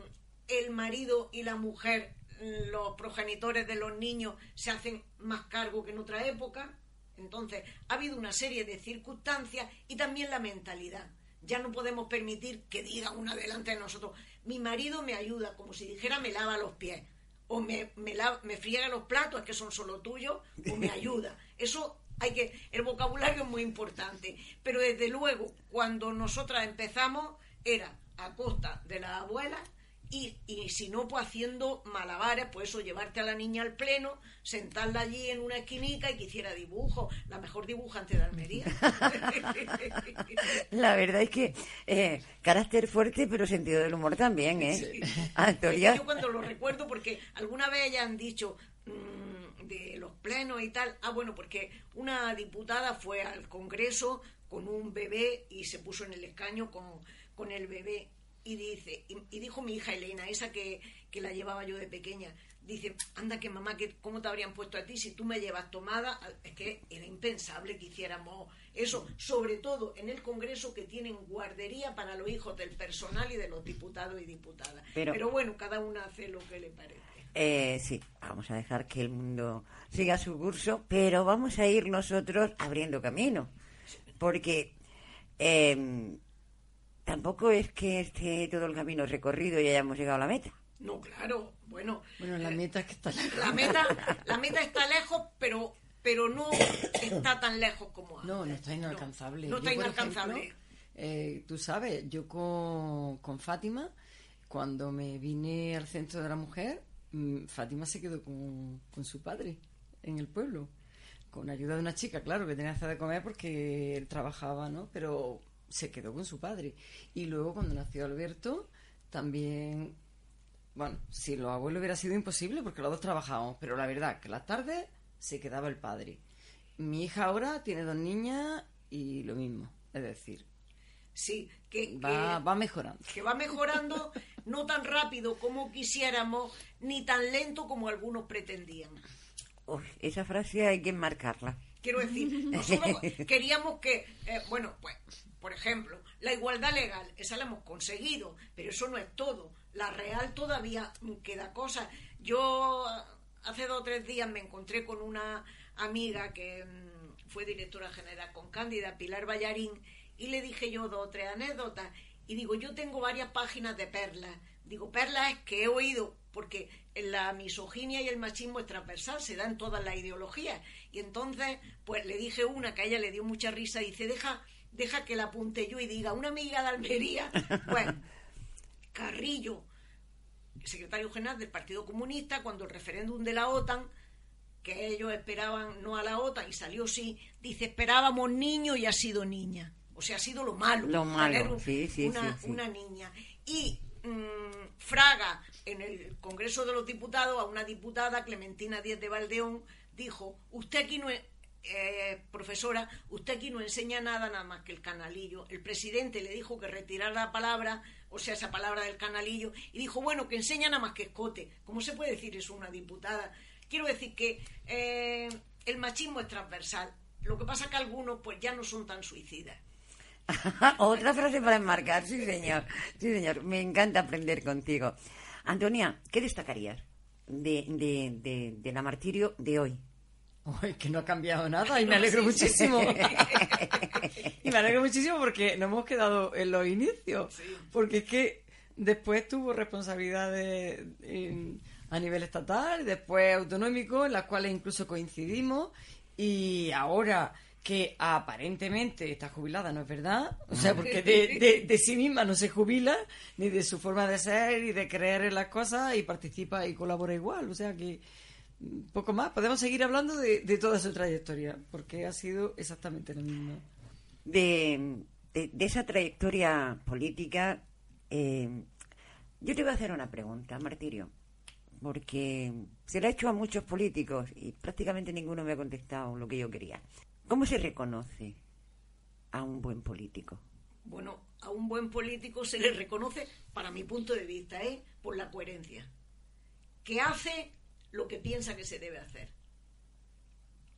el marido y la mujer, los progenitores de los niños, se hacen más cargo que en otra época. Entonces, ha habido una serie de circunstancias y también la mentalidad. Ya no podemos permitir que diga una delante de nosotros, mi marido me ayuda, como si dijera me lava los pies, o me, me, la- me friega los platos, que son solo tuyos, o me ayuda. Eso hay que, el vocabulario es muy importante. Pero desde luego, cuando nosotras empezamos, era a costa de la abuela y, y si no, pues haciendo malabares, pues eso, llevarte a la niña al pleno, sentarla allí en una esquinica y que hiciera dibujo, la mejor dibujante de Almería. la verdad es que eh, carácter fuerte, pero sentido del humor también, ¿eh? Yo cuando lo recuerdo, porque alguna vez ya han dicho mmm, de los plenos y tal, ah, bueno, porque una diputada fue al Congreso con un bebé y se puso en el escaño con, con el bebé y dice, y, dijo mi hija Elena, esa que, que, la llevaba yo de pequeña, dice, anda que mamá, que ¿cómo te habrían puesto a ti si tú me llevas tomada? Es que era impensable que hiciéramos eso, sobre todo en el Congreso que tienen guardería para los hijos del personal y de los diputados y diputadas. Pero, bueno, cada una hace lo que le parece. Eh, sí, vamos a dejar que el mundo siga su curso, pero vamos a ir nosotros abriendo camino, porque... Eh, tampoco es que esté todo el camino recorrido y hayamos llegado a la meta. No, claro, bueno. Bueno, la meta es que está lejos. La meta, la meta está lejos, pero, pero no está tan lejos como antes. No, no está inalcanzable. No, está inalcanzable. Eh, tú sabes, yo con, con Fátima, cuando me vine al centro de la mujer, mm, Fátima se quedó con, con su padre en el pueblo con ayuda de una chica, claro, que tenía que hacer de comer porque él trabajaba, ¿no? Pero se quedó con su padre. Y luego cuando nació Alberto, también, bueno, si los abuelos hubiera sido imposible porque los dos trabajábamos, pero la verdad que las tardes se quedaba el padre. Mi hija ahora tiene dos niñas y lo mismo, es decir, Sí, que va, va, mejorando. Que va mejorando no tan rápido como quisiéramos, ni tan lento como algunos pretendían. esa frase hay que enmarcarla. Quiero decir, nosotros queríamos que, eh, bueno, pues por ejemplo, la igualdad legal, esa la hemos conseguido, pero eso no es todo. La real todavía queda cosa. Yo hace dos o tres días me encontré con una amiga que mm, fue directora general con Cándida, Pilar Ballarín, y le dije yo dos o tres anécdotas. Y digo, yo tengo varias páginas de perlas. Digo, perlas es que he oído, porque la misoginia y el machismo es transversal, se da en todas las ideologías. Y entonces, pues le dije una que a ella le dio mucha risa y dice, deja deja que la apunte yo y diga, una amiga de Almería, bueno, Carrillo, secretario general del Partido Comunista, cuando el referéndum de la OTAN, que ellos esperaban no a la OTAN y salió sí, dice, esperábamos niño y ha sido niña. O sea, ha sido lo malo. Lo malo, sí, sí, una, sí, una niña. Y mm, Fraga, en el Congreso de los Diputados, a una diputada, Clementina Díez de Valdeón, dijo, usted aquí no es, eh, profesora, usted aquí no enseña nada nada más que el canalillo. El presidente le dijo que retirara la palabra, o sea, esa palabra del canalillo, y dijo, bueno, que enseña nada más que escote. ¿Cómo se puede decir eso una diputada? Quiero decir que eh, el machismo es transversal. Lo que pasa que algunos pues ya no son tan suicidas. Otra frase para enmarcar, sí señor, sí señor, me encanta aprender contigo. Antonia, ¿qué destacarías de, de, de la martirio de hoy? Que no ha cambiado nada y me alegro muchísimo. y me alegro muchísimo porque no hemos quedado en los inicios. Porque es que después tuvo responsabilidades a nivel estatal, después autonómico, en las cuales incluso coincidimos. Y ahora que aparentemente está jubilada, ¿no es verdad? O sea, porque de, de, sí misma no se jubila, ni de su forma de ser y de creer en las cosas, y participa y colabora igual. O sea que poco más. Podemos seguir hablando de, toda su trayectoria, porque ha sido exactamente lo mismo. De, esa trayectoria política, eh, yo te voy a hacer una pregunta, Martirio, porque se la he hecho a muchos políticos y prácticamente ninguno me ha contestado lo que yo quería. ¿Cómo se reconoce a un buen político? Bueno, a un buen político se le reconoce, para mi punto de vista, ¿eh? por la coherencia. Que hace lo que piensa que se debe hacer.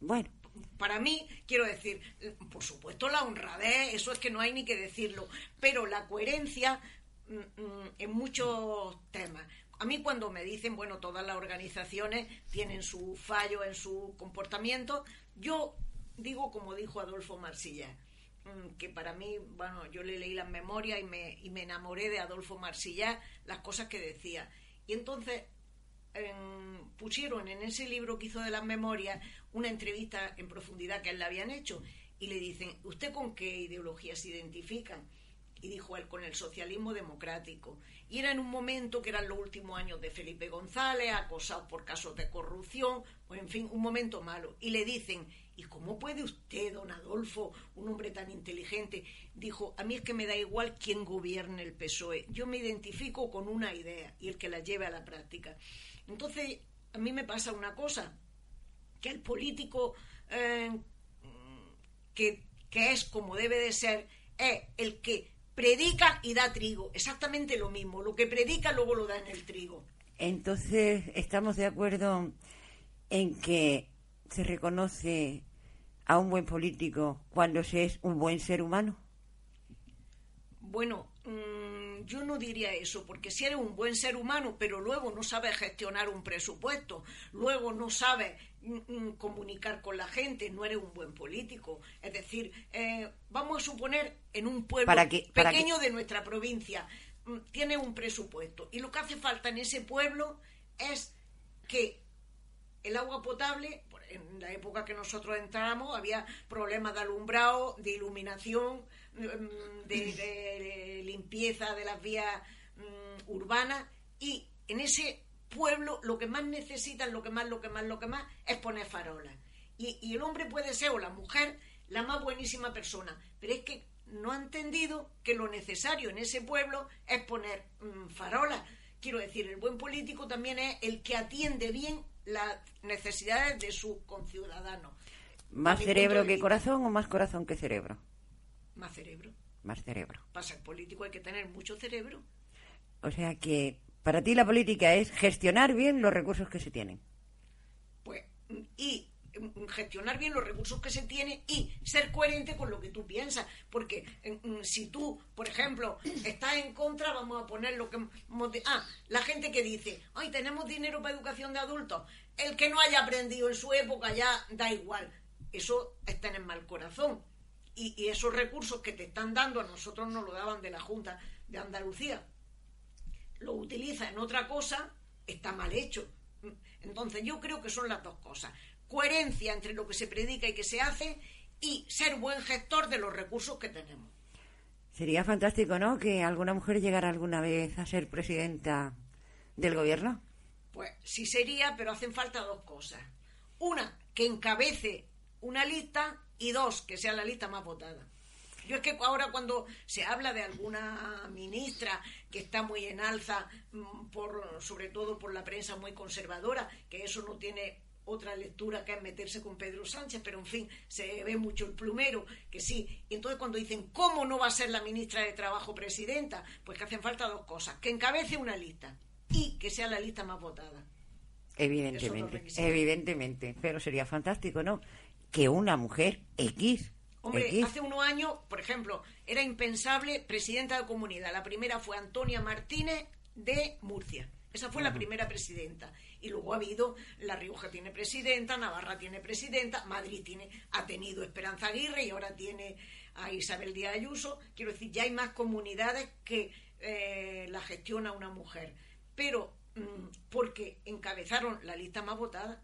Bueno. Para mí, quiero decir, por supuesto la honradez, eso es que no hay ni que decirlo, pero la coherencia mm, mm, en muchos temas. A mí cuando me dicen, bueno, todas las organizaciones tienen su fallo en su comportamiento, yo digo como dijo Adolfo Marsilla, mm, que para mí, bueno, yo le leí las memorias y me, y me enamoré de Adolfo Marsilla, las cosas que decía. Y entonces pusieron en ese libro que hizo de las memorias una entrevista en profundidad que él le habían hecho y le dicen, ¿usted con qué ideología se identifica? y dijo él, con el socialismo democrático. Y era en un momento que eran los últimos años de Felipe González, acosado por casos de corrupción, o en fin, un momento malo. Y le dicen, ¿y cómo puede usted, don Adolfo, un hombre tan inteligente? Dijo, a mí es que me da igual quién gobierne el PSOE, yo me identifico con una idea y el que la lleve a la práctica. Entonces, a mí me pasa una cosa, que el político eh, que, que es como debe de ser, es el que predica y da trigo. Exactamente lo mismo. Lo que predica luego lo da en el trigo. Entonces, ¿estamos de acuerdo en que se reconoce a un buen político cuando se es un buen ser humano? Bueno, mm, yo no diría eso, porque si eres un buen ser humano, pero luego no sabes gestionar un presupuesto, luego no sabes mm, mm, comunicar con la gente, no eres un buen político. Es decir, eh, vamos a suponer en un pueblo pequeño de nuestra provincia, tiene un presupuesto y lo que hace falta en ese pueblo es que el agua potable, en la época que nosotros entramos, había problemas de alumbrado, de iluminación, Mm, de, limpieza de las vías mm, urbanas y en ese pueblo lo que más necesitan, lo que más, lo que más, lo que más es poner farolas. Y, el hombre puede ser o la mujer la más buenísima persona, pero es que no ha entendido que lo necesario en ese pueblo es poner mm, farolas. Quiero decir, el buen político también es el que atiende bien las necesidades de sus conciudadanos. ¿Más cerebro que corazón o más corazón que cerebro? Más cerebro. Más cerebro. Para ser político hay que tener mucho cerebro. O sea que para ti la política es gestionar bien los recursos que se tienen. Pues, y mm, gestionar bien los recursos que se tienen y ser coherente con lo que tú piensas. Porque mm, si tú, por ejemplo, estás en contra, vamos a poner lo que... Ah, la gente que dice, ay, tenemos dinero para educación de adultos. El que no haya aprendido en su época ya da igual. Eso es tener mal corazón y, esos recursos que te están dando a nosotros nos lo daban de la Junta de Andalucía. Lo utiliza en otra cosa, está mal hecho. Entonces yo creo que son las dos cosas. Coherencia entre lo que se predica y que se hace y ser buen gestor de los recursos que tenemos. Sería fantástico, ¿no? Que alguna mujer llegara alguna vez a ser presidenta del gobierno. Pues sí sería, pero hacen falta dos cosas. Una, que encabece una lista y dos, que sea la lista más votada. Yo es que ahora cuando se habla de alguna ministra que está muy en alza, mm, por, sobre todo por la prensa muy conservadora, que eso no tiene otra lectura que es meterse con Pedro Sánchez, pero en fin, se ve mucho el plumero, que sí. Y entonces cuando dicen, ¿cómo no va a ser la ministra de Trabajo presidenta? Pues que hacen falta dos cosas, que encabece una lista y que sea la lista más votada. Evidentemente, evidentemente, pero sería fantástico, ¿no? Que una mujer X. Hombre, hace unos años, por ejemplo, era impensable presidenta de comunidad. La primera fue Antonia Martínez de Murcia. Esa fue la primera presidenta. Y luego ha habido, La Rioja tiene presidenta, Navarra tiene presidenta, Madrid tiene, ha tenido Esperanza Aguirre y ahora tiene a Isabel Díaz Ayuso. Quiero decir, ya hay más comunidades que eh, la gestiona una mujer. Pero mm, porque encabezaron la lista más votada.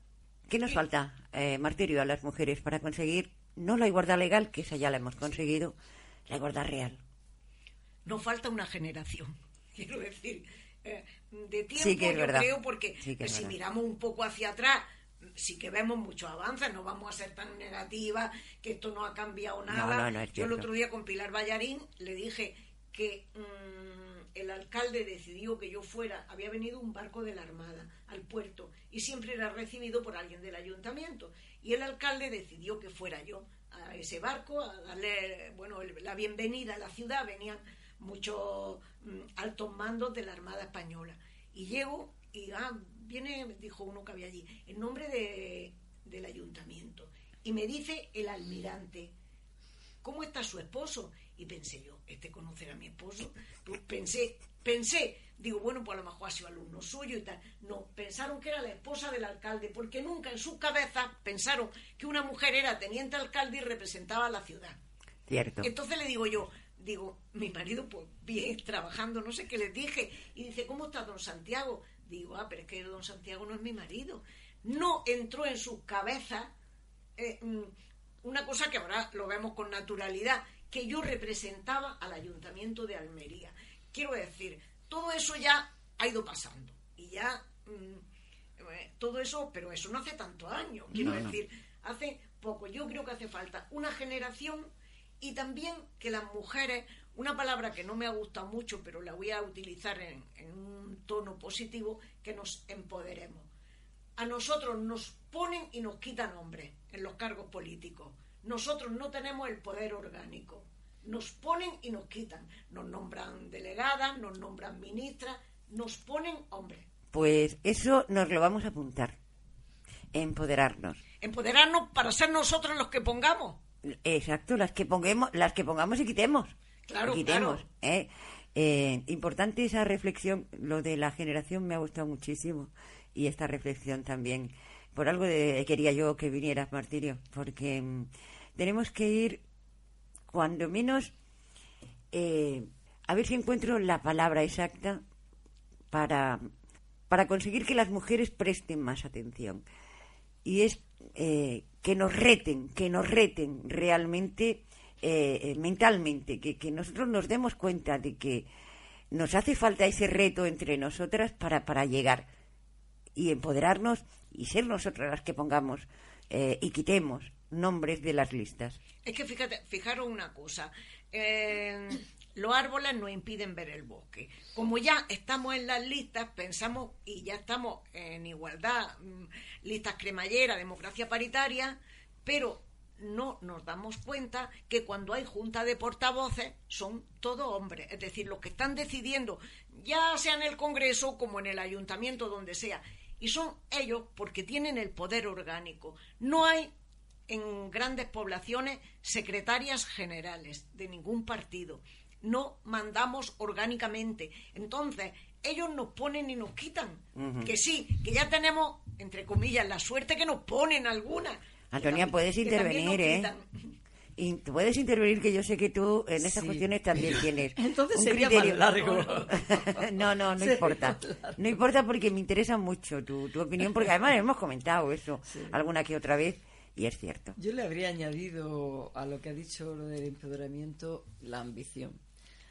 ¿Qué nos falta, eh, martirio, a las mujeres para conseguir no la igualdad legal, que esa ya la hemos conseguido, la igualdad real? Nos falta una generación, quiero decir, eh, de tiempo yo creo, porque si miramos un poco hacia atrás, sí que vemos muchos avances, no vamos a ser tan negativas, que esto no ha cambiado nada. yo el otro día con Pilar Ballarín le dije que... Mm, el alcalde decidió que yo fuera, había venido un barco de la Armada al puerto y siempre era recibido por alguien del ayuntamiento. Y el alcalde decidió que fuera yo a ese barco a darle bueno, la bienvenida a la ciudad. Venían muchos mm, altos mandos de la Armada Española. Y llego y ah, viene, dijo uno que había allí, en nombre de, del ayuntamiento. Y me dice el almirante, ¿cómo está su esposo? Y pensé yo, ¿este conocerá a mi esposo? Pues pensé, pensé, digo, bueno, pues a lo mejor ha sido alumno suyo y tal. No, pensaron que era la esposa del alcalde, porque nunca en su cabeza pensaron que una mujer era teniente alcalde y representaba a la ciudad. Cierto. Entonces le digo yo, digo, mi marido, pues bien, trabajando, no sé qué les dije. Y dice, ¿cómo está don Santiago? Digo, ah, pero es que don Santiago no es mi marido. No entró en su cabeza eh, mm, una cosa que ahora lo vemos con naturalidad, que yo representaba al ayuntamiento de Almería. Quiero decir, todo eso ya ha ido pasando y ya mm, eh, todo eso, pero eso no hace tanto años, quiero decir, hace poco. Yo creo que hace falta una generación y también que las mujeres, una palabra que no me ha gustado mucho, pero la voy a utilizar en, en un tono positivo, que nos empoderemos. A nosotros nos ponen y nos quitan hombres en los cargos políticos. Nosotros no tenemos el poder orgánico. Nos ponen y nos quitan. Nos nombran delegadas, nos nombran ministras, nos ponen hombres. Pues eso nos lo vamos a apuntar. Empoderarnos. Empoderarnos para ser nosotros los que pongamos. Exacto, las que pongamos, las que pongamos y quitemos. Claro, quitemos. claro. ¿eh? Eh, importante esa reflexión, lo de la generación me ha gustado muchísimo y esta reflexión también. Por algo de, quería yo que vinieras, Martirio, porque mm, tenemos que ir, cuando menos, eh, a ver si encuentro la palabra exacta para, para conseguir que las mujeres presten más atención. Y es eh, que nos reten, que nos reten realmente eh, eh, mentalmente, que, que nosotros nos demos cuenta de que nos hace falta ese reto entre nosotras para, para llegar y empoderarnos y ser nosotras las que pongamos eh, y quitemos nombres de las listas. Es que fíjate, fijaros una cosa. eh, los árboles nos impiden ver el bosque. Como ya estamos en las listas, pensamos y ya estamos en igualdad, mm, listas cremallera, democracia paritaria, pero no nos damos cuenta que cuando hay junta de portavoces son todos hombres, es decir, los que están decidiendo, ya sea en el Congreso como en el Ayuntamiento, donde sea, y son ellos porque tienen el poder orgánico. No hay en grandes poblaciones secretarias generales de ningún partido. No mandamos orgánicamente. Entonces, ellos nos ponen y nos quitan. Que sí, que ya tenemos, entre comillas, la suerte que nos ponen algunas. Antonia, puedes intervenir, ¿eh? quitan. Y tú puedes intervenir, que yo sé que tú en estas Sí. cuestiones también tienes. Entonces un sería criterio. más largo. no, no, no Sería importa. No importa porque me interesa mucho tu, tu opinión, porque además hemos comentado eso alguna que otra vez y es cierto. Yo le habría añadido a lo que ha dicho lo del empoderamiento la ambición.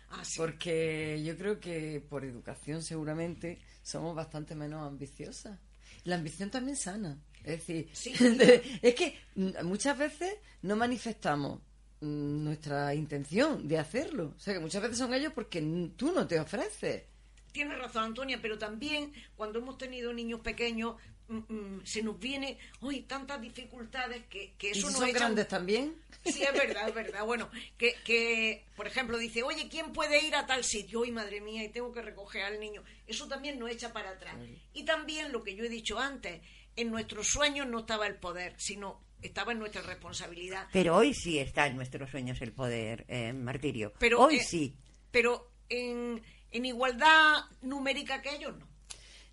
Ah, sí. Porque yo creo que por educación seguramente somos bastante menos ambiciosas. La ambición también sana. Es decir, Sí. es que muchas veces no manifestamos mm, nuestra intención de hacerlo. O sea, que muchas veces son ellos porque tú no te ofreces. Tienes razón, Antonia, pero también cuando hemos tenido niños pequeños mm, mm, se nos viene, hoy tantas dificultades que, que ¿Y eso si nos son echa grandes también? Sí, es verdad, es verdad. Bueno, que, que, por ejemplo, dice, oye, ¿quién puede ir a tal sitio? Hoy, madre mía, y tengo que recoger al niño. Eso también nos echa para atrás. Y también lo que yo he dicho antes, en nuestros sueños no estaba el poder, sino estaba en nuestra responsabilidad. Pero hoy sí está en nuestros sueños el poder, eh, Martirio. Pero, hoy eh, sí. Pero en, en igualdad numérica que ellos, no.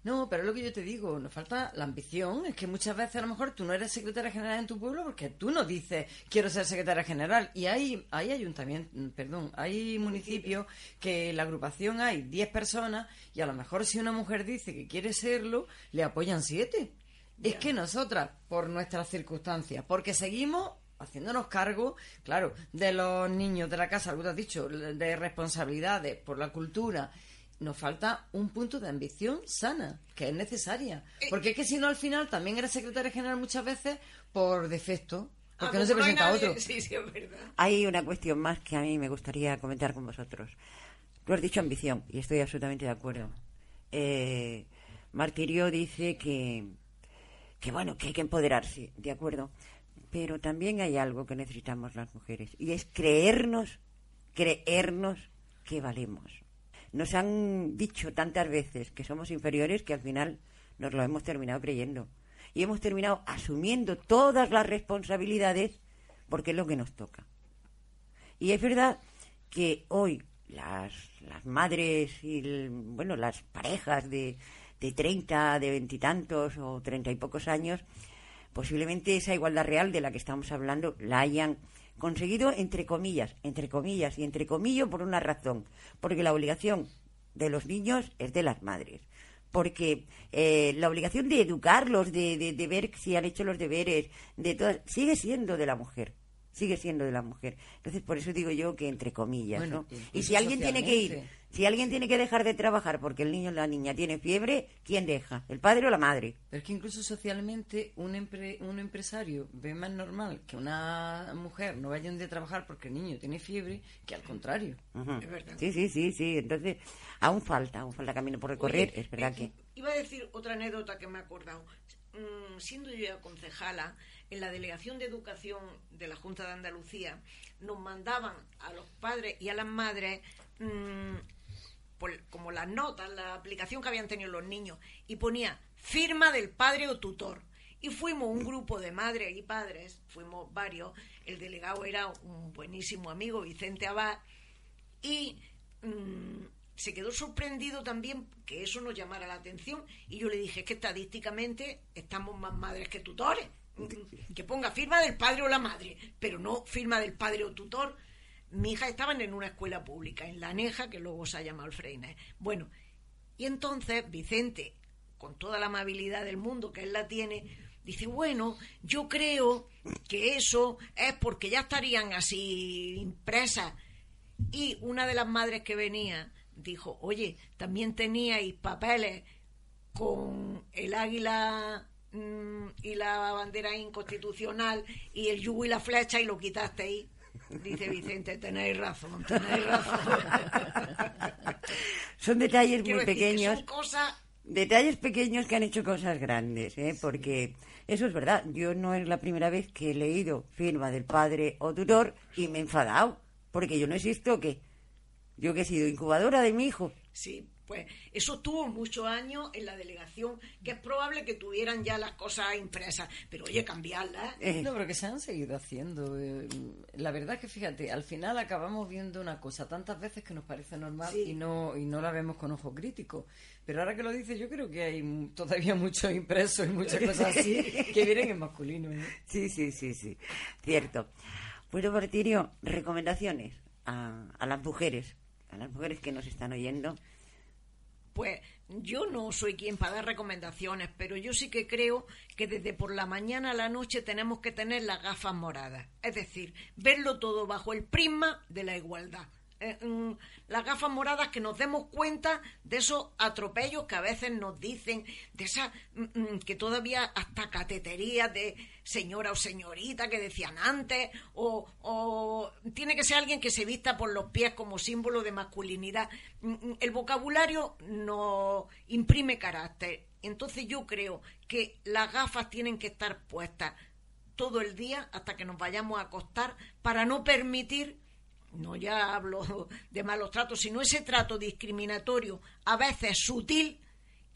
No, pero es lo que yo te digo, nos falta la ambición. Es que muchas veces a lo mejor tú no eres secretaria general en tu pueblo porque tú no dices quiero ser secretaria general. Y hay, hay ayuntamientos, perdón, hay municipios que la agrupación hay 10 personas y a lo mejor si una mujer dice que quiere serlo, le apoyan 7. Es que nosotras, por nuestras circunstancias, porque seguimos haciéndonos cargo, claro, de los niños de la casa, algo te has dicho, de responsabilidades por la cultura, nos falta un punto de ambición sana, que es necesaria. Eh, Porque es que si no, al final también eres secretaria general muchas veces por defecto, porque Ah, no se hay presenta otro. Sí, sí, es verdad. Hay una cuestión más que a mí me gustaría comentar con vosotros. Tú has dicho ambición y estoy absolutamente de acuerdo. Eh, Martirio dice que, que bueno, que hay que empoderarse, de acuerdo. Pero también hay algo que necesitamos las mujeres y es creernos, creernos que valemos. Nos han dicho tantas veces que somos inferiores que al final nos lo hemos terminado creyendo. Y hemos terminado asumiendo todas las responsabilidades porque es lo que nos toca. Y es verdad que hoy las, las madres y bueno las parejas de, de 30, de veintitantos o treinta y pocos años, posiblemente esa igualdad real de la que estamos hablando la hayan conseguido entre comillas, entre comillas y entre comillas por una razón, porque la obligación de los niños es de las madres porque eh, la obligación de educarlos, de, de, de ver si han hecho los deberes, de todas, sigue siendo de la mujer. Sigue siendo de la mujer. Entonces, por eso digo yo que entre comillas, Bueno, ¿no? incluso Y si alguien tiene que ir, si alguien tiene que dejar de trabajar porque el niño o la niña tiene fiebre, ¿quién deja? ¿El padre o la madre? Pero es que incluso socialmente un, empre- un empresario ve más normal que una mujer no vaya un día a trabajar porque el niño tiene fiebre que al contrario. Es verdad. Sí, sí, sí, sí. Entonces, aún falta, aún falta camino por recorrer. Oye, es verdad eh, que... Iba a decir otra anécdota que me he acordado. Mm, siendo yo ya concejala, en la Delegación de Educación de la Junta de Andalucía, nos mandaban a los padres y a las madres mm, como las notas, la aplicación que habían tenido los niños, y ponía firma del padre o tutor. Y fuimos un grupo de madres y padres, fuimos varios, el delegado era un buenísimo amigo, Vicente Abad, y mm, se quedó sorprendido también que eso nos llamara la atención y yo le dije que estadísticamente estamos más madres que tutores que ponga firma del padre o la madre pero no firma del padre o tutor. Mi hija estaban en una escuela pública en La Neja que luego se ha llamado el Freines bueno y entonces Vicente con toda la amabilidad del mundo que él la tiene dice bueno yo creo que eso es porque ya estarían así impresas y una de las madres que venía dijo, oye, también teníais papeles con el águila mm, y la bandera inconstitucional y el yugo y la flecha y lo quitasteis. Dice Vicente, tenéis razón, tenéis razón. Son detalles Quiero muy pequeños. son cosas Detalles pequeños que han hecho cosas grandes, ¿eh? porque eso es verdad. Yo no es la primera vez que he leído firma del padre o tutor y me he enfadado, porque yo no existo que yo que he sido incubadora de mi hijo. Sí, pues eso tuvo muchos años en la delegación, que es probable que tuvieran ya las cosas impresas, pero oye, cambiarlas. Eh, No, pero que se han seguido haciendo. eh, La verdad es que fíjate, al final acabamos viendo una cosa tantas veces que nos parece normal Sí. y no y no la vemos con ojo crítico. Pero ahora que lo dices, yo creo que hay todavía muchos impresos y muchas cosas así que vienen en masculino. ¿eh? Sí, sí, sí, sí, cierto. Bueno, Martirio, recomendaciones a, a las mujeres, a las mujeres que nos están oyendo. Pues yo no soy quien para dar recomendaciones, pero yo sí que creo que desde por la mañana a la noche tenemos que tener las gafas moradas. Es decir, verlo todo bajo el prisma de la igualdad. Eh, mm, las gafas moradas que nos demos cuenta de esos atropellos que a veces nos dicen, de esas mm, mm, que todavía hasta cateterías de señora o señorita que decían antes, o, o tiene que ser alguien que se vista por los pies como símbolo de masculinidad. El vocabulario nos imprime carácter. Entonces yo creo que las gafas tienen que estar puestas todo el día hasta que nos vayamos a acostar para no permitir no ya hablo de malos tratos, sino ese trato discriminatorio, a veces sutil,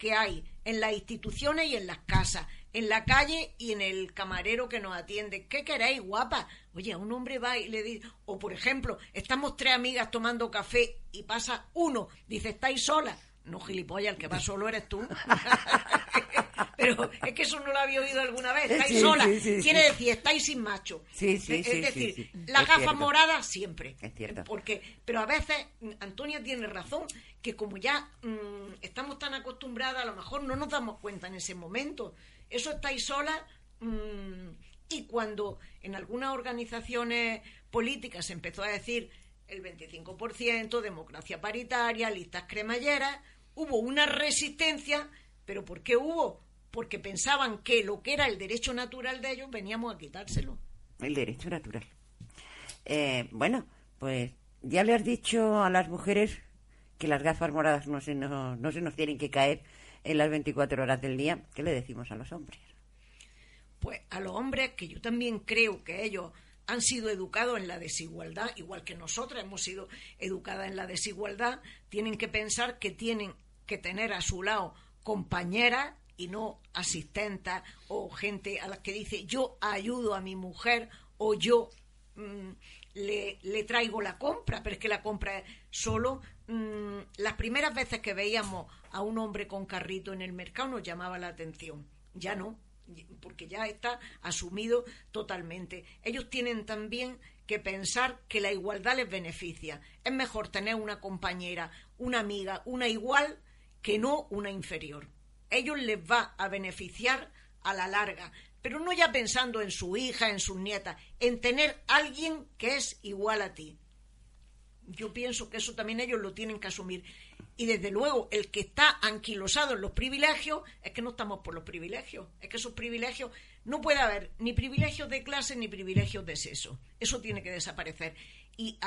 que hay en las instituciones y en las casas, en la calle y en el camarero que nos atiende. ¿Qué queréis, guapa? Oye, un hombre va y le dice, o por ejemplo, estamos tres amigas tomando café y pasa uno, dice, ¿estáis solas? No, gilipollas, el que va solo eres tú. Pero es que eso no lo había oído alguna vez. Estáis Sí, sí, Quiere decir, estáis sin macho. Sí, sí, es decir, sí, sí. la Es gafa cierto. morada siempre. Es cierto. Porque, pero a veces, Antonia tiene razón, que como ya mm, estamos tan acostumbradas, a lo mejor no nos damos cuenta en ese momento. Eso estáis solas. mm, y cuando en algunas organizaciones políticas se empezó a decir el 25%, democracia paritaria, listas cremalleras, hubo una resistencia, pero ¿por qué hubo? Porque pensaban que lo que era el derecho natural de ellos veníamos a quitárselo. El derecho natural. Eh, bueno, pues ya le has dicho a las mujeres que las gafas moradas no se, nos, no se nos tienen que caer en las 24 horas del día. ¿Qué le decimos a los hombres? Pues a los hombres, que yo también creo que ellos han sido educados en la desigualdad, igual que nosotras hemos sido educadas en la desigualdad, tienen que pensar que tienen que tener a su lado compañeras y no asistentas o gente a las que dice yo ayudo a mi mujer o yo mm, le, le traigo la compra, pero es que la compra es solo mm, las primeras veces que veíamos a un hombre con carrito en el mercado nos llamaba la atención, ya no, porque ya está asumido totalmente. Ellos tienen también que pensar que la igualdad les beneficia. Es mejor tener una compañera, una amiga, una igual que no una inferior. Ellos les va a beneficiar a la larga. pero no ya pensando en su hija, en sus nietas, en tener alguien que es igual a ti. Yo pienso que eso también ellos lo tienen que asumir. Y desde luego, el que está anquilosado en los privilegios es que no estamos por los privilegios. Es que esos privilegios no puede haber ni privilegios de clase ni privilegios de sexo. Eso tiene que desaparecer. Y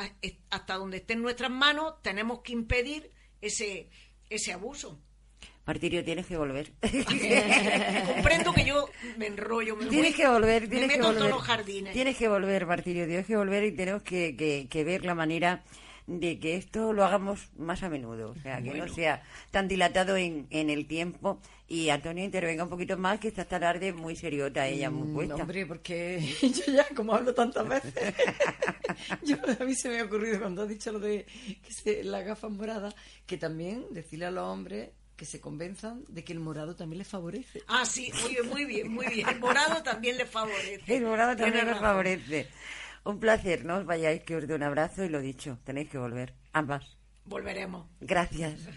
hasta donde esté en nuestras manos tenemos que impedir ese, ese abuso. Martirio, tienes que volver. Comprendo que yo me enrollo, me Tienes que volver, tienes me que meto volver. en todos los jardines. Tienes que volver, Martirio, tienes que volver y tenemos que, que, que ver la manera de que esto lo hagamos más a menudo, o sea, que no sea tan dilatado en, en el tiempo. Y Antonio intervenga un poquito más, que está esta tarde muy seriota ella, muy Mm, puesta. Hombre, porque yo ya, como hablo tantas veces, yo, a mí se me ha ocurrido cuando has dicho lo de que se, la gafa morada, que también decirle a los hombres que se convenzan de que el morado también les favorece. Ah, sí, muy bien, muy bien, muy bien. El morado también le favorece. El morado también razón. favorece. Un placer, no os vayáis, que os doy un abrazo y lo dicho, tenéis que volver, ambas. Volveremos. Gracias.